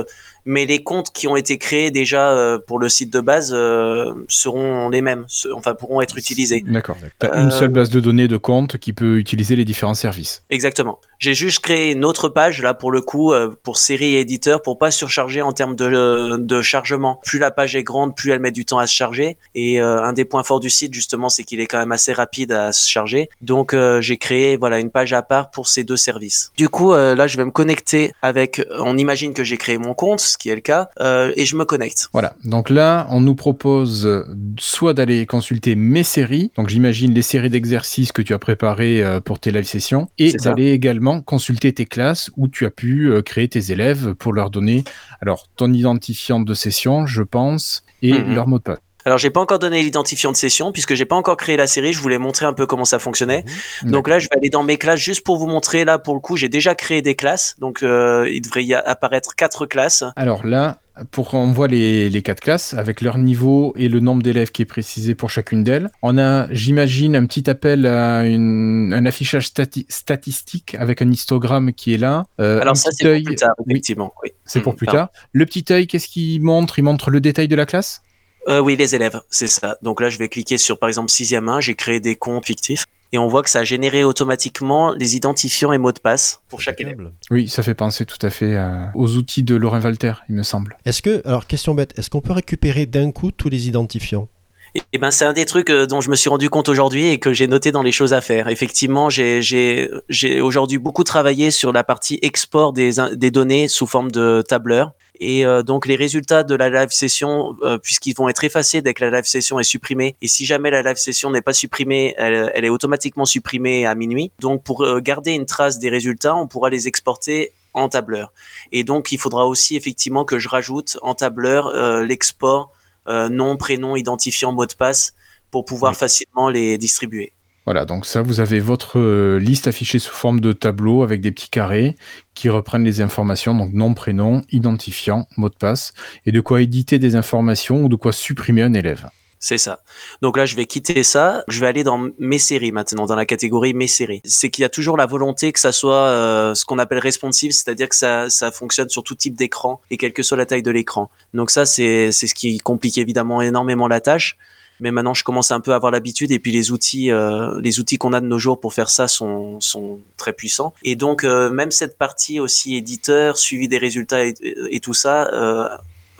S5: mais les comptes qui ont été créés déjà euh, pour le site de base euh, seront les mêmes, enfin pourront être utilisés.
S4: D'accord. Tu as une seule base de données de compte qui peut utiliser les différents services.
S5: Exactement. J'ai juste créé une autre page là pour le coup euh, pour série et éditeur pour pas surcharger en termes de, de chargement. Plus la page est grande, plus elle met du temps à se charger. Et un des points forts du site justement, c'est qu'il est quand même assez rapide à se charger. Donc j'ai créé voilà une page à part pour ces deux services. Du coup là, je vais me connecter avec. On imagine que j'ai créé mon compte ce qui est le cas, euh, et je me connecte.
S4: Voilà, donc là, on nous propose soit d'aller consulter mes séries, donc j'imagine les séries d'exercices que tu as préparées euh, pour tes live sessions, et d'aller également consulter tes classes où tu as pu euh, créer tes élèves pour leur donner alors ton identifiant de session, je pense, et mhm. leur mot de passe.
S5: Alors j'ai pas encore donné l'identifiant de session puisque j'ai pas encore créé la série. Je voulais montrer un peu comment ça fonctionnait. Mhm. Donc là, je vais aller dans mes classes juste pour vous montrer. Là, pour le coup, j'ai déjà créé des classes. Donc euh, il devrait y apparaître quatre classes.
S4: Alors là, pour on voit les, les quatre classes avec leur niveau et le nombre d'élèves qui est précisé pour chacune d'elles. On a, j'imagine, un petit appel à une, un affichage statistique avec un histogramme qui est là.
S5: Euh, Alors ça, c'est pour plus tard, effectivement. Oui.
S4: C'est pour mm, plus tard. Le petit œil, qu'est-ce qu'il montre? Il montre le détail de la classe?
S5: Euh, oui, les élèves, c'est ça. Donc là, je vais cliquer sur, par exemple, sixième 1, j'ai créé des comptes fictifs. Et on voit que ça a généré automatiquement les identifiants et mots de passe pour chaque élève.
S4: Oui, ça fait penser tout à fait aux outils de Laurent Walter, il me semble.
S1: Est-ce que, alors question bête, est-ce qu'on peut récupérer d'un coup tous les identifiants?
S5: Et, et ben c'est un des trucs euh, dont je me suis rendu compte aujourd'hui et que j'ai noté dans les choses à faire. Effectivement, j'ai j'ai aujourd'hui beaucoup travaillé sur la partie export des des données sous forme de tableur et euh, donc les résultats de la live session, euh, puisqu'ils vont être effacés dès que la live session est supprimée, et si jamais la live session n'est pas supprimée, elle, elle, est automatiquement supprimée à minuit. Donc pour euh, garder une trace des résultats, on pourra les exporter en tableur. Et donc il faudra aussi effectivement que je rajoute en tableur l'export nom, prénom, identifiant, mot de passe pour pouvoir
S4: Oui.
S5: facilement les distribuer.
S4: Voilà, donc ça, vous avez votre euh, liste affichée sous forme de tableau avec des petits carrés qui reprennent les informations, donc nom, prénom, identifiant, mot de passe, et de quoi éditer des informations ou de quoi supprimer un élève.
S5: C'est ça. Donc là, je vais quitter ça. Je vais aller dans mes séries maintenant, dans la catégorie mes séries. C'est qu'il y a toujours la volonté que ça soit euh, ce qu'on appelle responsive, c'est-à-dire que ça, ça fonctionne sur tout type d'écran et quelle que soit la taille de l'écran. Donc ça, c'est c'est ce qui complique évidemment énormément la tâche. Mais maintenant, je commence un peu à avoir l'habitude et puis les outils, euh, les outils qu'on a de nos jours pour faire ça sont, sont très puissants. Et donc, euh, même cette partie aussi éditeur, suivi des résultats et, et tout ça, euh,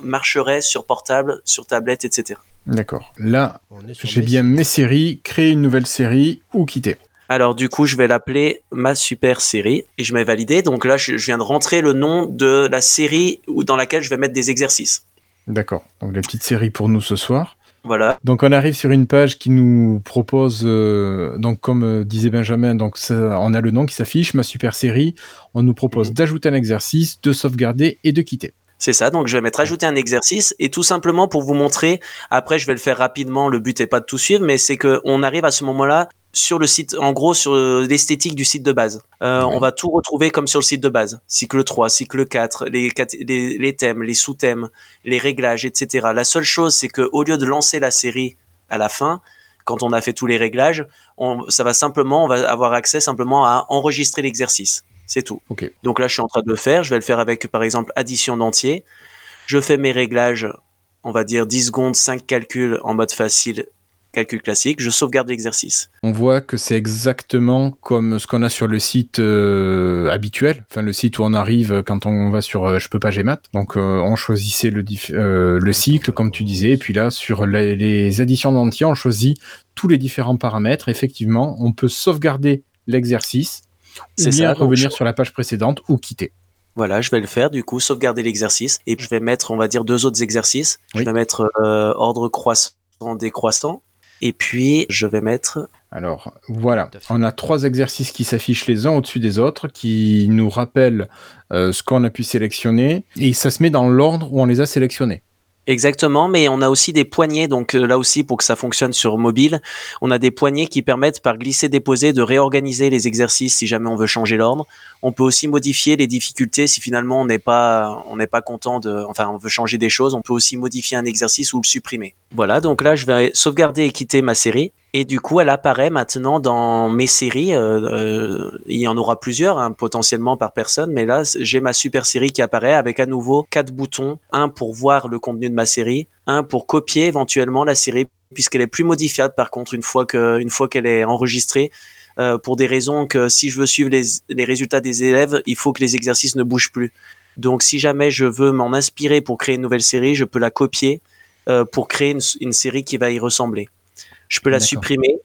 S5: marcherait sur portable, sur tablette, etc.
S4: D'accord. Là,
S1: On est sur
S4: j'ai bien mes séries, créer une nouvelle série ou quitter.
S5: Alors du coup, je vais l'appeler ma super série et je vais valider. Donc là, je, viens de rentrer le nom de la série dans laquelle je vais mettre des exercices.
S4: D'accord. Donc la petite série pour nous ce soir.
S5: Voilà,
S4: Donc on arrive sur une page qui nous propose, euh, donc comme euh, disait Benjamin, donc ça- on a le nom qui s'affiche, ma super série. On nous propose
S5: Mhm.
S4: d'ajouter un exercice, de sauvegarder et de quitter.
S5: c'est ça. Donc je vais mettre ajouter un exercice et tout simplement pour vous montrer. Après, je vais le faire rapidement. Le but est pas de tout suivre, mais c'est que on arrive à ce moment-là sur le site, en gros sur euh, l'esthétique du site de base. Euh. On va tout retrouver comme sur le site de base. Cycle 3, cycle 4, les, cat- les, les thèmes, les sous-thèmes, les réglages, etc. La seule chose, c'est que au lieu de lancer la série à la fin, quand on a fait tous les réglages, on, ça va simplement, on va avoir accès simplement à enregistrer l'exercice. C'est tout. Donc là, je suis en train de le faire. Je vais le faire avec, par exemple, addition d'entier. Je fais mes réglages, on va dire 10 secondes, 5 calculs en mode facile, calcul classique. Je sauvegarde l'exercice.
S4: On voit que c'est exactement comme ce qu'on a sur le site euh, habituel, enfin le site où on arrive quand on va sur euh, je peux pas Gmat. Donc euh, on choisissait le, le cycle comme tu disais, et puis là sur les, les additions d'entiers, on choisit tous les différents paramètres. Effectivement, on peut sauvegarder l'exercice, ou
S5: C'est
S4: bien
S5: ça,
S4: revenir
S5: je-
S4: sur la page précédente ou quitter.
S5: Voilà, je vais le faire, du coup, sauvegarder l'exercice. Et je vais mettre, on va dire, deux autres exercices.
S4: Oui.
S5: Je vais mettre ordre croissant, décroissant. Et puis, je vais mettre
S4: Alors voilà, on a trois exercices qui s'affichent les uns au-dessus des autres, qui nous rappellent euh, ce qu'on a pu sélectionner, et ça se met dans l'ordre où on les a sélectionnés.
S5: Exactement, mais on a aussi des poignées, donc euh, là aussi pour que ça fonctionne sur mobile, on a des poignées qui permettent par glisser-déposer de réorganiser les exercices si jamais on veut changer l'ordre. On peut aussi modifier les difficultés si finalement on n'est pas on n'est pas content de, enfin on veut changer des choses, on peut aussi modifier un exercice ou le supprimer. Voilà, donc là je vais sauvegarder et quitter ma série. Et du coup, elle apparaît maintenant dans mes séries. euh, euh, il y en aura plusieurs, hein, potentiellement par personne, mais là, j'ai ma super série qui apparaît avec à nouveau quatre boutons. Un pour voir le contenu de ma série, un pour copier éventuellement la série, puisqu'elle est plus modifiable par contre une fois qu'elle est enregistrée. euh, pour des raisons que si je veux suivre les, les résultats des élèves, il faut que les exercices ne bougent plus. Donc, si jamais je veux m'en inspirer pour créer une nouvelle série, je peux la copier euh, pour créer une série qui va y ressembler. Je peux la supprimer.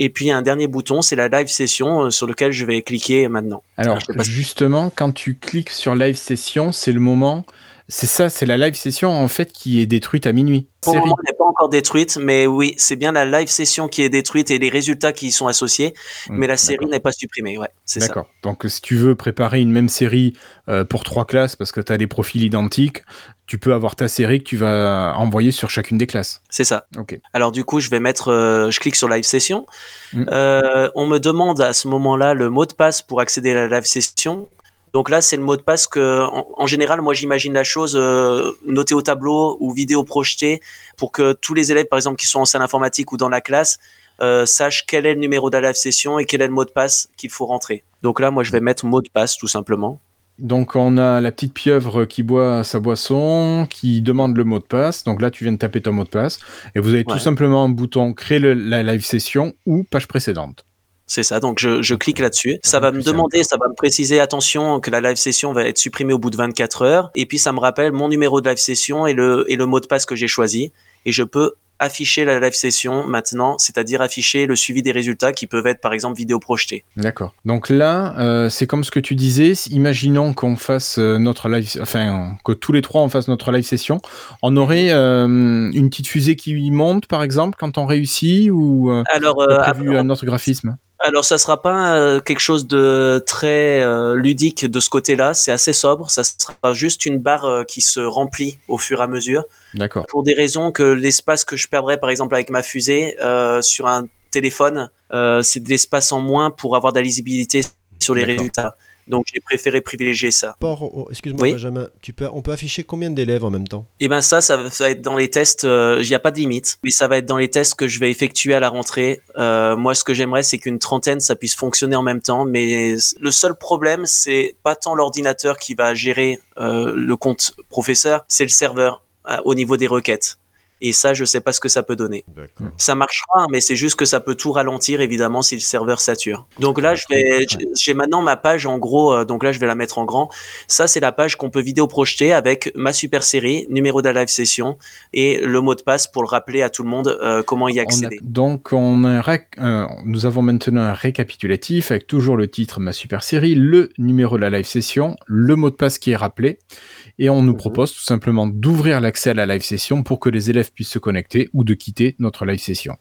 S5: Et puis, un dernier bouton, c'est la live session euh, sur lequel je vais cliquer maintenant.
S4: Alors
S5: si-
S4: justement, quand tu cliques sur live session, c'est le moment, c'est ça, c'est la live session en fait qui est détruite à minuit.
S5: Pour le moment, elle n'est pas encore détruite, mais oui, c'est bien la live session qui est détruite et les résultats qui y sont associés,
S4: Hmm,
S5: mais la série n'est pas supprimée. Ouais, c'est ça.
S4: D'accord. Donc, si tu veux préparer une même série euh, pour trois classes parce que tu as des profils identiques, tu peux avoir ta série que tu vas envoyer sur chacune des classes.
S5: C'est ça.
S4: Ok.
S5: Alors du coup, je vais mettre, euh, je clique sur live session.
S4: Mm.
S5: Euh, on me demande à ce moment-là le mot de passe pour accéder à la live session. Donc là, c'est le mot de passe que, en, en général, moi, j'imagine la chose euh, notée au tableau ou vidéo projetée pour que tous les élèves, par exemple, qui sont en salle informatique ou dans la classe, euh, sachent quel est le numéro de la live session et quel est le mot de passe qu'il faut rentrer. Donc là, moi, je vais mettre mot de passe tout simplement.
S4: Donc, on a la petite pieuvre qui boit sa boisson, qui demande le mot de passe. Donc là, tu viens de taper ton mot de passe. Et vous avez
S5: Ouais.
S4: tout simplement un bouton créer le- la live session ou page précédente.
S5: C'est ça, donc je, je clique là-dessus. Ça va me demander, ça va me préciser, attention, que la live session va être supprimée au bout de 24 heures. Et puis ça me rappelle mon numéro de live session et le, et le mot de passe que j'ai choisi. Et je peux afficher la live session maintenant, c'est-à-dire afficher le suivi des résultats qui peuvent être par exemple vidéo projetée.
S4: D'accord. Donc là, euh, c'est comme ce que tu disais. Imaginons qu'on fasse euh, notre live, enfin que tous les trois on fasse notre live session. On aurait euh, une petite fusée qui monte, par exemple, quand on réussit, ou euh,
S5: Alors,
S4: t'as prévu
S5: après-
S4: un autre graphisme?
S5: Alors, ça sera pas euh, quelque chose de très euh, ludique de ce côté-là. C'est assez sobre. Ça sera juste une barre euh, qui se remplit au fur et à mesure.
S4: D'accord.
S5: Pour des raisons que l'espace que je perdrais, par exemple, avec ma fusée sur un téléphone, c'est de l'espace en moins pour avoir de la lisibilité sur les résultats. Donc, j'ai préféré privilégier ça.
S1: Excuse-moi,
S5: Oui.
S1: Benjamin, tu peux, on peut afficher combien d'élèves en même temps?
S5: Et ben ça, ça va, ça va être dans les tests. euh, Il n'y a pas de limite, mais ça va être dans les tests que je vais effectuer à la rentrée. Euh, moi, ce que j'aimerais, c'est qu'une trentaine, ça puisse fonctionner en même temps. Mais le seul problème, c'est pas tant l'ordinateur qui va gérer euh, le compte professeur, c'est le serveur euh, au niveau des requêtes. Et ça, je sais pas ce que ça peut donner. Ça marchera, mais c'est juste que ça peut tout ralentir évidemment si le serveur sature. Donc là, je vais, j'ai- maintenant ma page en gros. euh, donc là, je vais la mettre en grand. Ça, c'est la page qu'on peut vidéo projeter avec ma super série, numéro de la live session et le mot de passe pour le rappeler à tout le monde euh, comment y
S4: On a-
S5: accéder.
S4: donc, on a un euh, nous avons maintenant un récapitulatif avec toujours le titre Ma Super Série, le numéro de la live session, le mot de passe qui est rappelé. Et on nous
S5: Mhm.
S4: propose tout simplement d'ouvrir l'accès à la live session pour que les élèves puissent se connecter ou de quitter notre live session.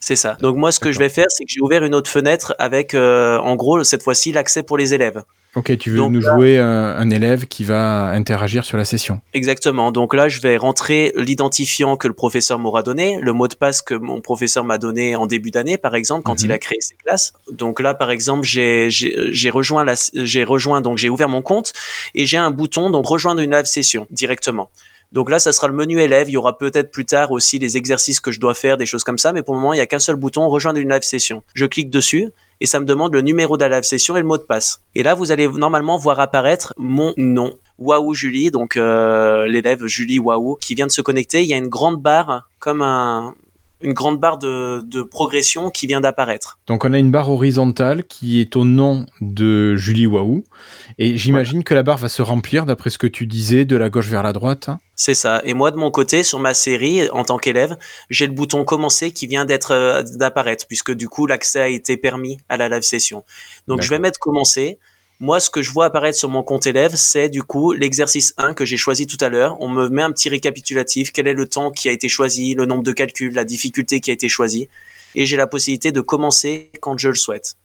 S5: C'est ça. Donc moi, ce que je vais faire, c'est que j'ai ouvert une autre fenêtre avec, euh, en gros, cette fois-ci, l'accès pour les élèves.
S4: Ok, tu veux
S5: Donc
S4: nous jouer un, un élève qui va interagir sur la session.
S5: Exactement. Donc là, je vais rentrer l'identifiant que le professeur m'aura donné, le mot de passe que mon professeur m'a donné en début d'année, par exemple, quand
S4: Mhm.
S5: il a créé ses classes. Donc là, par exemple, j'ai rejoint la j'ai rejoint donc j'ai ouvert mon compte et j'ai un bouton donc rejoindre une live session directement. Donc là, ça sera le menu élève. Il y aura peut-être plus tard aussi les exercices que je dois faire, des choses comme ça. Mais pour le moment, il y a qu'un seul bouton rejoindre une live session. Je clique dessus et ça me demande le numéro de session et le mot de passe. Et là, vous allez normalement voir apparaître mon nom, Waouh Julie, donc euh, l'élève Julie Waouh, qui vient de se connecter. Il y a une grande barre, comme un, une grande barre de, de progression qui vient d'apparaître.
S4: Donc on a une barre horizontale qui est au nom de Julie Waou. Et j'imagine que la barre va se remplir, d'après ce que tu disais, de la gauche vers la droite. hein.
S5: C'est ça. Et moi, de mon côté, sur ma série, en tant qu'élève, j'ai le bouton commencer qui vient d'être euh, d'apparaître, puisque du coup, l'accès a été permis à la live session. Donc, je vais mettre commencer. Moi, ce que je vois apparaître sur mon compte élève, c'est du coup l'exercice 1 que j'ai choisi tout à l'heure. On me met un petit récapitulatif. Quel est le temps qui a été choisi, le nombre de calculs, la difficulté qui a été choisie. Et j'ai la possibilité de commencer quand je le souhaite.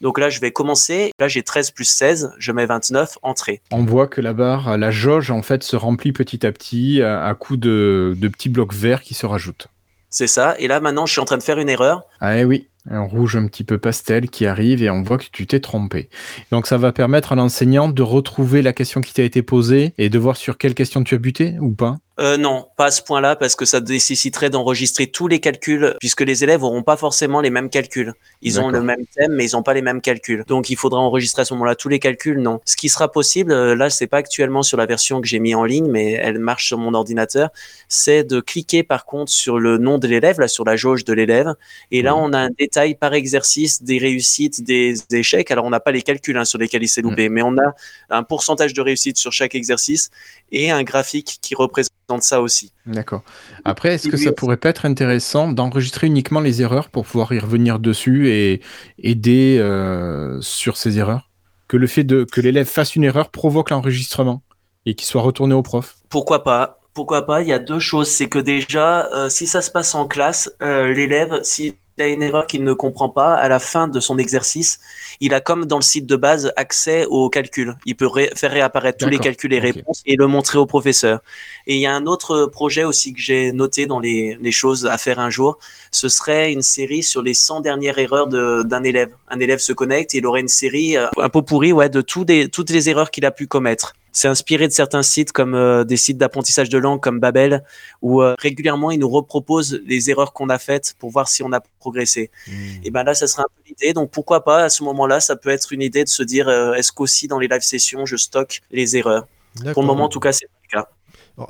S5: Donc là, je vais commencer. Là, j'ai 13 plus 16. Je mets 29. Entrée.
S4: On voit que la barre, la jauge, en fait, se remplit petit à petit à, coup de, de petits blocs verts qui se rajoutent.
S5: C'est ça. Et là, maintenant, je suis en train de faire une erreur.
S4: Ah eh oui, un rouge un petit peu pastel qui arrive et on voit que tu t'es trompé. Donc ça va permettre à l'enseignant de retrouver la question qui t'a été posée et de voir sur quelle question tu as buté ou pas.
S5: Euh, non, pas à ce point-là, parce que ça nécessiterait d'enregistrer tous les calculs, puisque les élèves n'auront pas forcément les mêmes calculs. Ils ont le même thème, mais ils n'ont pas les mêmes calculs. Donc, il faudra enregistrer à ce moment-là tous les calculs, non. Ce qui sera possible, euh, là, c'est pas actuellement sur la version que j'ai mis en ligne, mais elle marche sur mon ordinateur, c'est de cliquer, par contre, sur le nom de l'élève, là, sur la jauge de l'élève. Et là, on a un détail par exercice des réussites, des échecs. Alors, on n'a pas les calculs hein, sur lesquels il s'est loupé, mais on a un pourcentage de réussite sur chaque exercice et un graphique qui représente ça aussi.
S4: D'accord. Après, est-ce que ça
S5: oui.
S4: pourrait pas être intéressant d'enregistrer uniquement les erreurs pour pouvoir y revenir dessus et aider euh, sur ces erreurs? Que le fait de que l'élève fasse une erreur provoque l'enregistrement et qu'il soit retourné au prof?
S5: Pourquoi pas? Pourquoi pas? Il y a deux choses. C'est que déjà, euh, si ça se passe en classe, euh, l'élève, s'il a une erreur qu'il ne comprend pas, à la fin de son exercice, il a comme dans le site de base accès au calcul. Il peut ré- faire réapparaître tous les calculs et
S4: Ok.
S5: réponses et le montrer au professeur. Et il y a un autre projet aussi que j'ai noté dans les, les choses à faire un jour. Ce serait une série sur les 100 dernières erreurs d'un élève. Un élève se connecte et il aurait une série, euh, un pot pourri, ouais, de des, toutes les erreurs qu'il a pu commettre. C'est inspiré de certains sites comme euh, des sites d'apprentissage de langue comme Babel, où euh, régulièrement ils nous reproposent les erreurs qu'on a faites pour voir si on a progressé. Et ben là, ça serait un peu l'idée. Donc pourquoi pas à ce moment-là, ça peut être une idée de se dire euh, est-ce qu'aussi dans les live sessions je stocke les erreurs? Pour le moment, en tout cas, c'est pas le cas.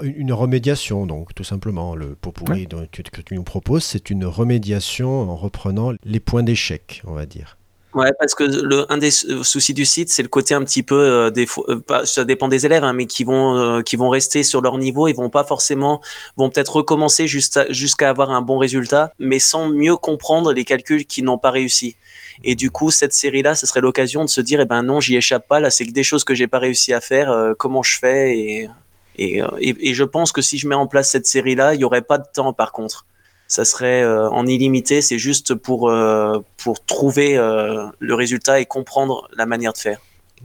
S1: Une remédiation, donc, tout simplement. Le pot pourri que tu nous proposes, c'est une remédiation en reprenant les points d'échec, on va dire.
S5: Ouais, parce que le un des sou- soucis du site, c'est le côté un petit peu euh, des euh, pas- ça dépend des élèves, hein, mais qui vont euh, qui vont rester sur leur niveau, ils vont pas forcément vont peut-être recommencer jusqu'à avoir un bon résultat, mais sans mieux comprendre les calculs qui n'ont pas réussi. Et du coup, cette série-là, ce serait l'occasion de se dire, eh ben non, j'y échappe pas. Là, c'est que des choses que j'ai pas réussi à faire. euh, comment je fais et et, euh, et je pense que si je mets en place cette série-là, il y aurait pas de temps. Par contre, ça serait euh, en illimité. C'est juste pour euh, pour trouver le résultat et comprendre la manière de faire,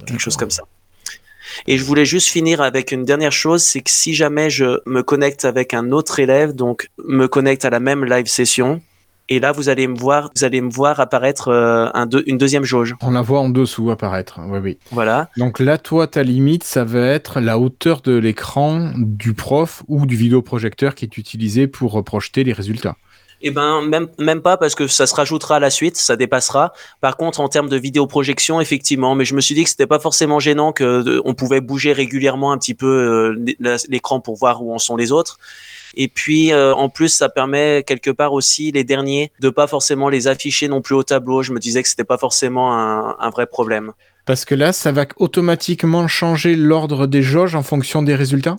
S5: quelque chose comme ça. Et je voulais juste finir avec une dernière chose, c'est que si jamais je me connecte avec un autre élève, donc me connecte à la même live session, et là vous allez me voir, vous allez me voir apparaître euh, un deux- une deuxième jauge.
S4: On la voit en dessous apparaître. Oui, oui.
S5: Voilà.
S4: Donc là, toi, ta limite, ça va être la hauteur de l'écran du prof ou du vidéoprojecteur qui est utilisé pour projeter les résultats.
S5: Eh ben même même pas parce que ça se rajoutera à la suite, ça dépassera. Par contre, en termes de vidéoprojection, effectivement, mais je me suis dit que c'était pas forcément gênant que on pouvait bouger régulièrement un petit peu euh, l'écran pour voir où en sont les autres. Et puis euh, en plus, ça permet quelque part aussi les derniers de pas forcément les afficher non plus au tableau. Je me disais que c'était pas forcément un, un vrai problème.
S4: Parce que là, ça va automatiquement changer l'ordre des jauges en fonction des résultats?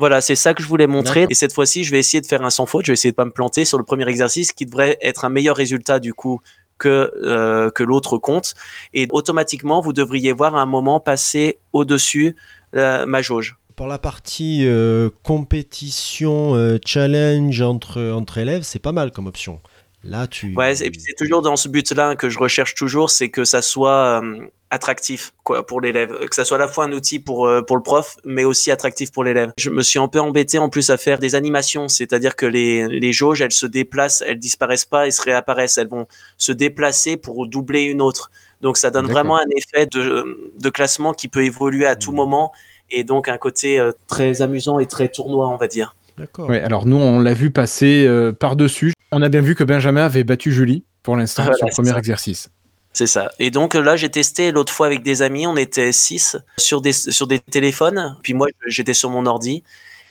S5: Voilà, c'est ça que je voulais montrer. Et cette fois-ci, je vais essayer de faire un sans faute. Je vais essayer de pas me planter sur le premier exercice, qui devrait être un meilleur résultat du coup que euh, que l'autre compte. Et automatiquement, vous devriez voir à un moment passer au-dessus euh, ma jauge.
S1: Pour la partie euh, compétition, euh, challenge entre, entre élèves, c'est pas mal comme option. Là, tu.
S5: Ouais, et puis c'est toujours dans ce but-là que je recherche toujours, c'est que ça soit euh, attractif quoi pour l'élève, que ça soit à la fois un outil pour euh, pour le prof, mais aussi attractif pour l'élève. Je me suis un peu embêté en plus à faire des animations, c'est-à-dire que les les jauges, elles se déplacent, elles disparaissent pas et se réapparaissent, elles vont se déplacer pour doubler une autre. Donc ça donne vraiment un effet de de classement qui peut évoluer à tout
S1: Mhm.
S5: moment et donc un côté euh, très amusant et très tournoi, on va dire.
S1: D'accord.
S4: Alors nous, on l'a vu passer euh, par-dessus. On a bien vu que Benjamin avait battu Julie pour l'instant
S5: Voilà,
S4: sur le premier
S5: ça.
S4: exercice.
S5: C'est ça. Et donc là, j'ai testé l'autre fois avec des amis. On était six sur des sur des téléphones. Puis moi, j'étais sur mon ordi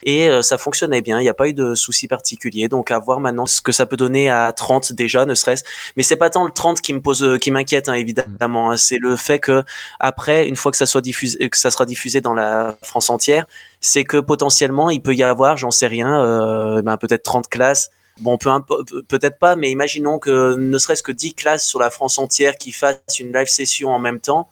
S5: et euh, ça fonctionnait bien. Il n'y a pas eu de souci particulier. Donc à voir maintenant ce que ça peut donner à 30 déjà, ne serait-ce. Mais c'est pas tant le 30 qui me pose, euh, qui m'inquiète hein, évidemment. hein. C'est le fait que après, une fois que ça soit diffusé, que ça sera diffusé dans la France entière, c'est que potentiellement il peut y avoir, j'en sais rien, euh, ben, peut-être 30 classes. Bon, peu impo- pe- peut-être pas, mais imaginons que ne serait-ce que 10 classes sur la France entière qui fassent une live session en même temps.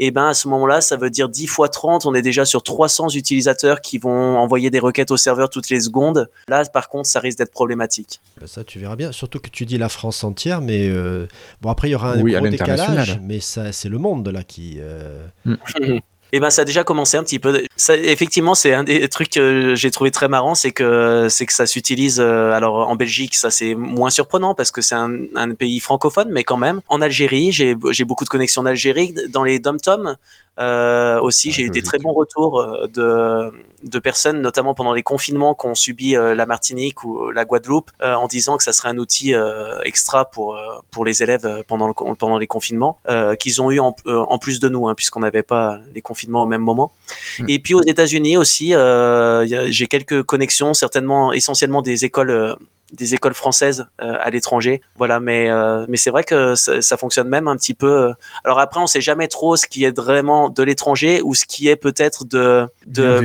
S5: Et ben à ce moment-là, ça veut dire 10 fois 30, on est déjà sur 300 utilisateurs qui vont envoyer des requêtes au serveur toutes les secondes. Là, par contre, ça risque d'être problématique.
S1: Bah, Ça, tu verras bien. Surtout que tu dis la France entière, mais euh, bon, après, il y aura un
S4: Oui,
S1: gros décalage, mais ça, c'est le monde là qui. euh, [laughs]
S5: Et ben ça a déjà commencé un petit peu. Ça, effectivement, c'est un des trucs que j'ai trouvé très marrant, c'est que c'est que ça s'utilise. euh, alors en Belgique, ça c'est moins surprenant parce que c'est un, un pays francophone, mais quand même. En Algérie, j'ai beaucoup de connexions d'Algérie. Dans les dom-toms euh, aussi,
S4: Ah,
S5: j'ai eu des très bons retours euh, de de personnes, notamment pendant les confinements qu'ont subi euh, la Martinique ou la Guadeloupe, euh, en disant que ça serait un outil euh, extra pour euh, pour les élèves euh, pendant le, pendant les confinements euh, qu'ils ont eu en, euh, en plus de nous, hein, puisqu'on n'avait pas les confinements au même moment.
S4: Mm.
S5: Et puis aux États-Unis aussi, euh, j'ai quelques connexions, certainement essentiellement des écoles. Des écoles françaises euh, à l'étranger, voilà. Mais euh, mais c'est vrai que ça, ça fonctionne même un petit peu. euh. Alors après, on sait jamais trop ce qui est vraiment de l'étranger ou ce qui est peut-être de de.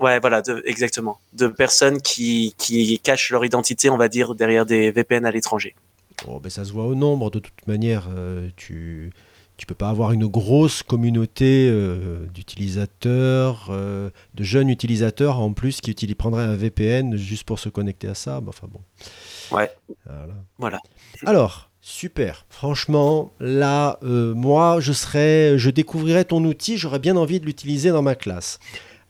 S5: Ouais, voilà, de, exactement. De personnes qui, qui cachent leur identité, on va dire, derrière des VPN à l'étranger.
S1: Bon, ben, ça se voit au nombre, de toute manière. euh, tu tu peux pas avoir une grosse communauté euh, d'utilisateurs, euh, de jeunes utilisateurs en plus qui prendraient un VPN juste pour se connecter à ça. Ben, Enfin bon.
S5: Ouais.
S1: Voilà.
S5: Voilà.
S1: Alors, super. Franchement, là, euh, moi, je serais, je découvrirais ton outil. J'aurais bien envie de l'utiliser dans ma classe.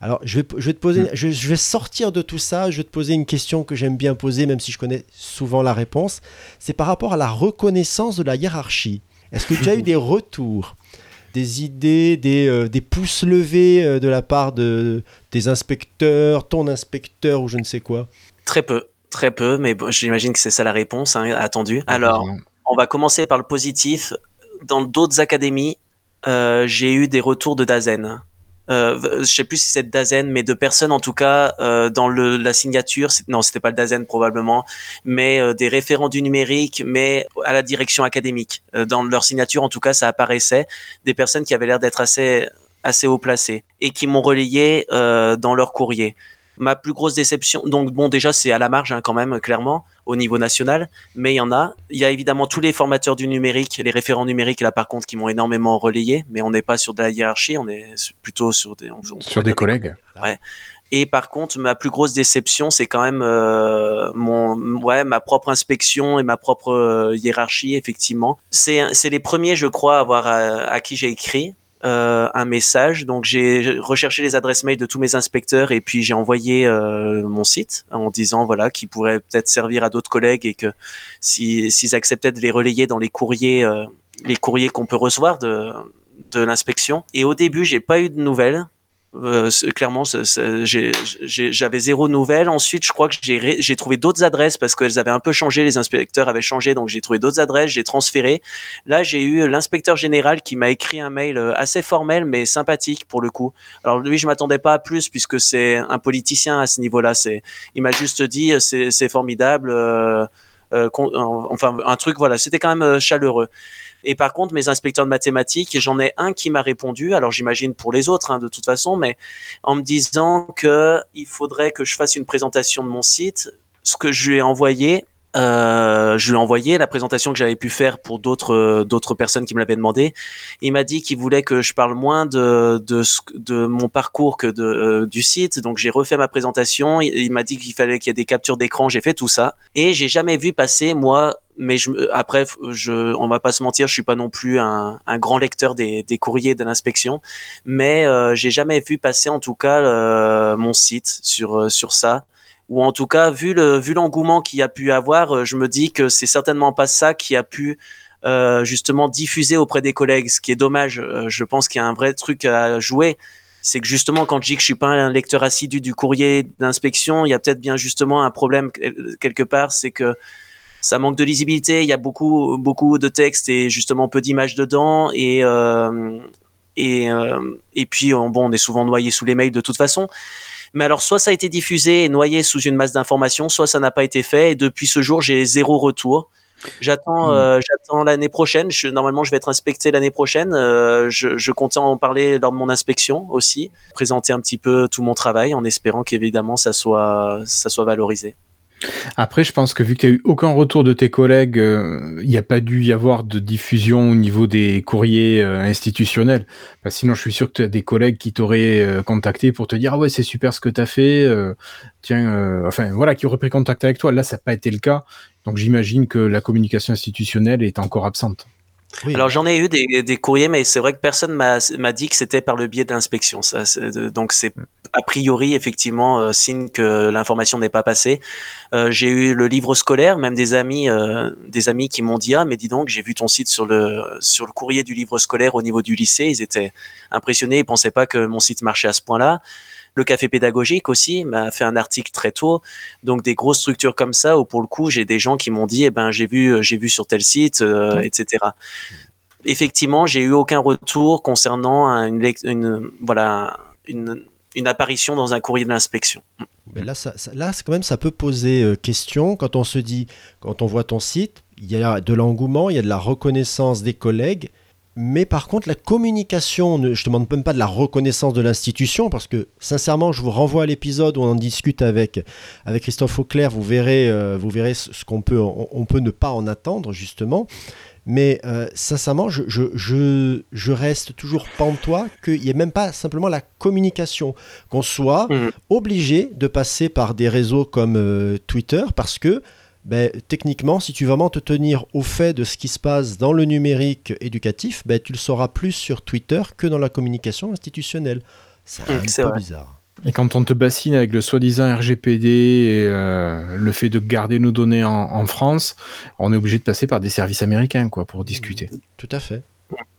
S1: Alors, je vais, je vais te poser, je, je vais sortir de tout ça. Je vais te poser une question que j'aime bien poser, même si je connais souvent la réponse. C'est par rapport à la reconnaissance de la hiérarchie. Est-ce que tu as eu des retours, des idées, des, euh, des pouces levés euh, de la part de, des inspecteurs, ton inspecteur ou je ne sais quoi?
S5: Très peu, très peu, mais bon, j'imagine que c'est ça la réponse hein, attendue. Alors, on va commencer par le positif. Dans d'autres académies, euh, j'ai eu des retours de Dazen. Euh, je sais plus si c'est Dazen, mais de personnes en tout cas euh, dans le, la signature. Non, c'était pas le Dazen probablement, mais euh, des référents du numérique, mais à la direction académique. Euh, dans leur signature, en tout cas, ça apparaissait des personnes qui avaient l'air d'être assez assez haut placées et qui m'ont relayé euh, dans leur courrier. Ma plus grosse déception, donc bon, déjà c'est à la marge hein, quand même, clairement, au niveau national, mais il y en a. Il y a évidemment tous les formateurs du numérique, les référents numériques là par contre qui m'ont énormément relayé, mais on n'est pas sur de la hiérarchie, on est plutôt sur des on- on
S4: Sur des collègues.
S5: Et par contre, ma plus grosse déception, c'est quand même euh, mon, ouais, ma propre inspection et ma propre euh, hiérarchie, effectivement. C'est, c'est les premiers, je crois, à avoir à, à qui j'ai écrit. Euh, un message. Donc j'ai recherché les adresses mail de tous mes inspecteurs et puis j'ai envoyé euh, mon site en disant voilà qui pourrait peut-être servir à d'autres collègues et que si s'ils acceptaient de les relayer dans les courriers euh, les courriers qu'on peut recevoir de de l'inspection. Et au début, j'ai pas eu de nouvelles. Euh, clairement, j'avais zéro nouvelle. Ensuite, je crois que j'ai trouvé d'autres adresses parce qu'elles avaient un peu changé, les inspecteurs avaient changé, donc j'ai trouvé d'autres adresses, j'ai transféré. Là, j'ai eu l'inspecteur général qui m'a écrit un mail euh, assez formel mais sympathique pour le coup. Alors lui, je m'attendais pas à plus puisque c'est un politicien à ce niveau-là. Il m'a juste dit euh, c'est formidable. enfin, un truc, voilà, c'était quand même chaleureux. Et par contre, mes inspecteurs de mathématiques, j'en ai un qui m'a répondu. Alors j'imagine pour les autres, hein, de toute façon, mais en me disant que il faudrait que je fasse une présentation de mon site. Ce que je lui ai envoyé, euh, je lui ai envoyé la présentation que j'avais pu faire pour d'autres euh, d'autres personnes qui me l'avaient demandé. Il m'a dit qu'il voulait que je parle moins de de, de mon parcours que de euh, du site. Donc j'ai refait ma présentation. Il, m'a dit qu'il fallait qu'il y ait des captures d'écran. J'ai fait tout ça et j'ai jamais vu passer moi. Mais je, me- après, je, on va pas se mentir, je suis pas non plus un, un grand lecteur des, des courriers de l'inspection, mais euh, j'ai jamais vu passer en tout cas euh, mon site sur euh, sur ça ou en tout cas vu le vu l'engouement qu'il a pu avoir, euh, je me dis que c'est certainement pas ça qui a pu euh, justement diffuser auprès des collègues, ce qui est dommage. Euh, je pense qu'il y a un vrai truc à jouer. C'est que justement, quand je dis que je suis pas un lecteur assidu du courrier d'inspection, il y a peut-être bien justement un problème quel- quelque part, c'est que ça manque de lisibilité. Il y a beaucoup beaucoup de textes et justement peu d'images dedans et et puis on- bon, on est souvent noyé sous les mails de toute façon. Mais alors, soit ça a été diffusé et noyé sous une masse d'informations, soit ça n'a pas été fait. Et depuis ce jour, j'ai zéro retour. J'attends,
S4: Hmm.
S5: euh, j'attends l'année prochaine. Je, normalement, je vais être inspecté l'année prochaine. Euh, je, je comptais en parler lors de mon inspection aussi, présenter un petit peu tout mon travail, en espérant qu'évidemment ça soit, ça soit valorisé.
S4: Après, je pense que vu que tu n'as eu aucun retour de tes collègues, euh, il n'y a pas dû y avoir de diffusion au niveau des courriers euh, institutionnels. Que sinon, je suis sûr que tu as des collègues qui t'auraient euh, contacté pour te dire Ah ouais, c'est super ce que tu as fait. tiens, enfin voilà, qui auraient pris contact avec toi. Là, ça n'a pas été le cas. Donc j'imagine que la communication institutionnelle est encore absente.
S5: Alors j'en ai eu des, courriers, mais c'est vrai que personne m'a dit que c'était par le biais d'inspection. Donc c'est a priori effectivement euh, signe que l'information n'est pas passée. Euh, j'ai eu le livre scolaire, même des amis, euh, des amis qui m'ont dit ah mais dis donc j'ai vu ton site sur le sur le courrier du livre scolaire au niveau du lycée. Ils étaient impressionnés, ils pensaient pas que mon site marchait à ce point-là. Le café pédagogique aussi m'a fait un article très tôt. Donc des grosses structures comme ça où pour le coup j'ai des gens qui m'ont dit eh ben j'ai vu j'ai vu sur tel site euh, etc. Effectivement j'ai eu aucun retour concernant un- une, voilà une, une apparition dans un courrier de l'inspection.
S1: Mais là, ça, ça- là, quand même, ça peut poser euh, question quand on se dit, quand on voit ton site, il y a de l'engouement, il y a de la reconnaissance des collègues, mais par contre, la communication, je ne demande même pas de la reconnaissance de l'institution, parce que sincèrement, je vous renvoie à l'épisode où on en discute avec, avec Christophe Auclair, vous verrez, euh, vous verrez ce qu'on peut, on, on peut ne pas en attendre, justement. Mais euh, sincèrement, je, je, je, je reste toujours pantois qu'il n'y ait même pas simplement la communication, qu'on soit
S5: Mhm.
S1: obligé de passer par des réseaux comme euh, Twitter parce que ben, techniquement, si tu veux vraiment te tenir au fait de ce qui se passe dans le numérique éducatif, ben, tu le sauras plus sur Twitter que dans la communication institutionnelle. C'est
S5: Mhm,
S1: un peu
S5: vrai.
S1: bizarre.
S4: Et quand on te bassine avec le soi-disant RGPD et euh, le fait de garder nos données en, en France, on est obligé de passer par des services américains quoi, pour discuter
S1: Tout à fait.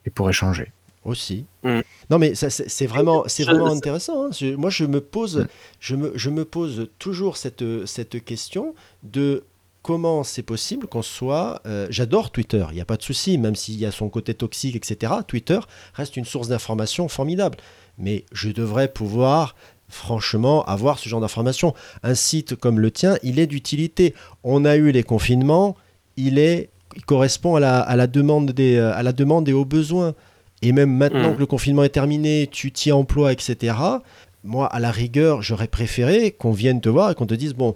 S4: et pour échanger.
S1: Aussi.
S5: Mm.
S1: Non, mais ça, c'est c'est vraiment, c'est vraiment intéressant. hein. Je- moi, je me pose,
S4: Mm.
S1: je me, je me pose toujours cette, cette question de comment c'est possible qu'on soit. euh, J'adore Twitter, il n'y a pas de souci, même s'il y a son côté toxique, etc. Twitter reste une source d'information formidable. Mais je devrais pouvoir, franchement, avoir ce genre d'information. Un site comme le tien, il est d'utilité. On a eu les confinements, il est, il correspond à la, à la demande des, euh, à la demande et aux besoins. Et même maintenant
S5: Mm.
S1: que le confinement est terminé, tu t'y emploies, etc. Moi, à la rigueur, j'aurais préféré qu'on vienne te voir et qu'on te dise bon, on-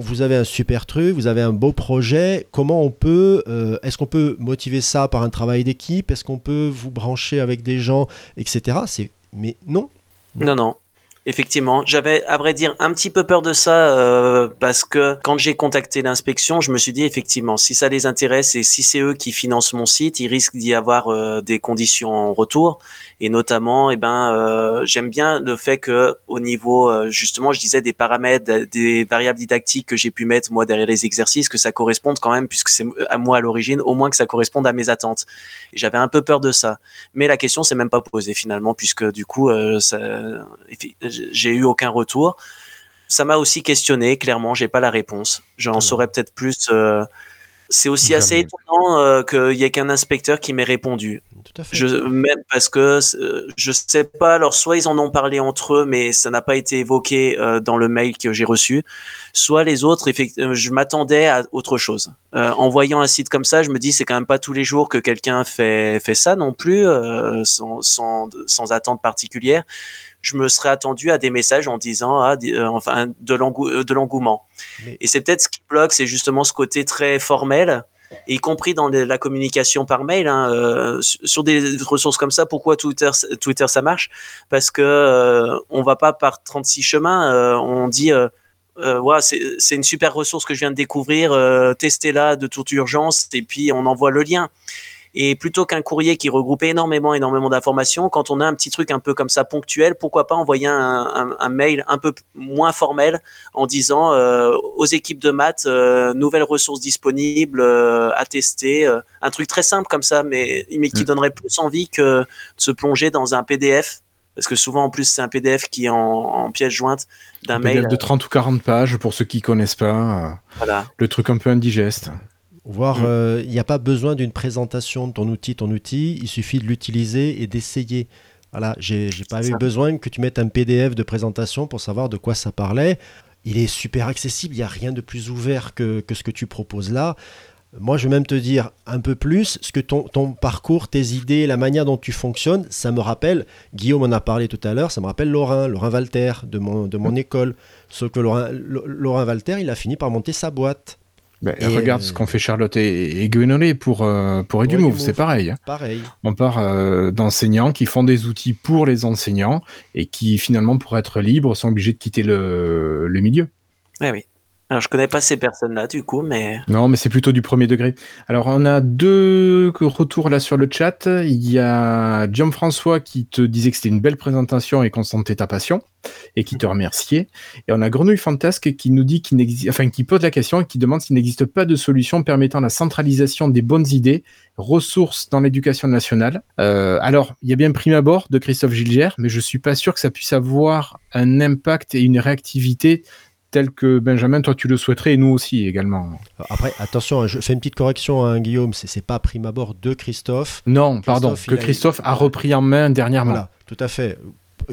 S1: vous avez un super truc, vous avez un beau projet. Comment on peut, euh, est-ce qu'on peut motiver ça par un travail d'équipe? Est-ce qu'on peut vous brancher avec des gens, etc. C'est, mais non.
S5: Non, non. Effectivement, j'avais à vrai dire un petit peu peur de ça euh, parce que quand j'ai contacté l'inspection, je me suis dit effectivement si ça les intéresse et si c'est eux qui financent mon site, il risque d'y avoir euh, des conditions en retour et notamment, eh ben, euh, j'aime bien le fait que au niveau euh, justement, je disais des paramètres, des variables didactiques que j'ai pu mettre moi derrière les exercices, que ça corresponde quand même puisque c'est à moi à l'origine, au moins que ça corresponde à mes attentes. J'avais un peu peur de ça, mais la question s'est même pas posée finalement puisque du coup, euh, ça, j'ai eu aucun retour. Ça m'a aussi questionné, clairement, j'ai pas la réponse. J'en saurais peut-être plus. Euh, c'est aussi
S4: Jamais.
S5: assez étonnant euh, qu'il y ait qu'un inspecteur qui m'ait répondu.
S1: Tout à fait.
S5: Je, même parce que euh, je sais pas, alors soit ils en ont parlé entre eux, mais ça n'a pas été évoqué euh, dans le mail que j'ai reçu, soit les autres, je m'attendais à autre chose. En voyant un site comme ça, je me dis c'est quand même pas tous les jours que quelqu'un fait, fait ça non plus, sans, sans, sans attente particulière. Je me serais attendu à des messages en disant ah, euh, enfin de euh, l'engouement.
S1: Mais-
S5: Et c'est peut-être ce qui bloque, c'est justement ce côté très formel y compris dans les- la communication par mail, hein, euh, sur des ressources comme ça, pourquoi Twitter, Twitter ça marche? Parce que euh, on va pas par 36 chemins, on dit euh, ouais, c'est c'est une super ressource que je viens de découvrir, euh, testez-la de toute urgence, et puis on envoie le lien. Et plutôt qu'un courrier qui regroupe énormément, énormément d'informations, quand on a un petit truc un peu comme ça ponctuel, pourquoi pas envoyer un, un- un mail un peu moins formel en disant euh, aux équipes de maths, euh, nouvelles ressources disponibles euh, à tester, euh, un truc très simple comme ça, mais, mais qui
S4: Mm.
S5: donnerait plus envie que de se plonger dans un PDF. Parce que souvent, en plus, c'est un PDF qui est en, en pièce jointe d'un
S4: Un
S5: mail.
S4: PDF de 30 ou 40 pages pour ceux qui connaissent pas.
S5: Voilà.
S4: Le truc un peu indigeste.
S1: Voire,
S5: Mm.
S1: euh, il n'y a pas besoin d'une présentation de ton outil, ton outil, il suffit de l'utiliser et d'essayer. Voilà, j'ai j'ai pas eu besoin que tu mettes un PDF de présentation pour savoir de quoi ça parlait. Il est super accessible, il n'y a rien de plus ouvert que, que ce que tu proposes là. Moi, je vais même te dire un peu plus ce que ton, ton parcours, tes idées, la manière dont tu fonctionnes, ça me rappelle, Guillaume en a parlé tout à l'heure, ça me rappelle Laurent, Laurent Walter de mon, de mon école. Sauf que Laurent, Laurent Walter, il a fini par monter sa boîte. Et,
S4: regarde
S1: euh,
S4: ce qu'ont fait Charlotte et, et Gwenolet pour, euh, pour Edumove, c'est pareil. hein.
S1: Pareil.
S4: On part euh, d'enseignants qui font des outils pour les enseignants et qui finalement, pour être libres, sont obligés de quitter le, le milieu.
S5: Ouais, oui. Alors, je connais pas ces personnes-là, du coup, mais
S4: Non, mais c'est plutôt du premier degré. Alors, on a deux retours là sur le chat. Il y a Jean-François qui te disait que c'était une belle présentation et qu'on sentait ta passion et qui te remerciait. Et on a Grenouille Fantasque qui nous dit qu'il n'existe, enfin, qui pose la question et qui demande s'il n'existe pas de solution permettant la centralisation des bonnes idées, ressources dans l'éducation nationale. Euh, alors, il y a bien Prime Abord de Christophe Gilgère, mais je suis pas sûr que ça puisse avoir un impact et une réactivité tel que Benjamin, toi tu le souhaiterais et nous aussi également.
S1: Après, attention, je fais une petite correction, hein, Guillaume, c'est c'est pas prime abord de Christophe.
S4: Non, pardon, que
S1: a-
S4: Christophe a repris en main dernièrement.
S1: Voilà, tout à fait.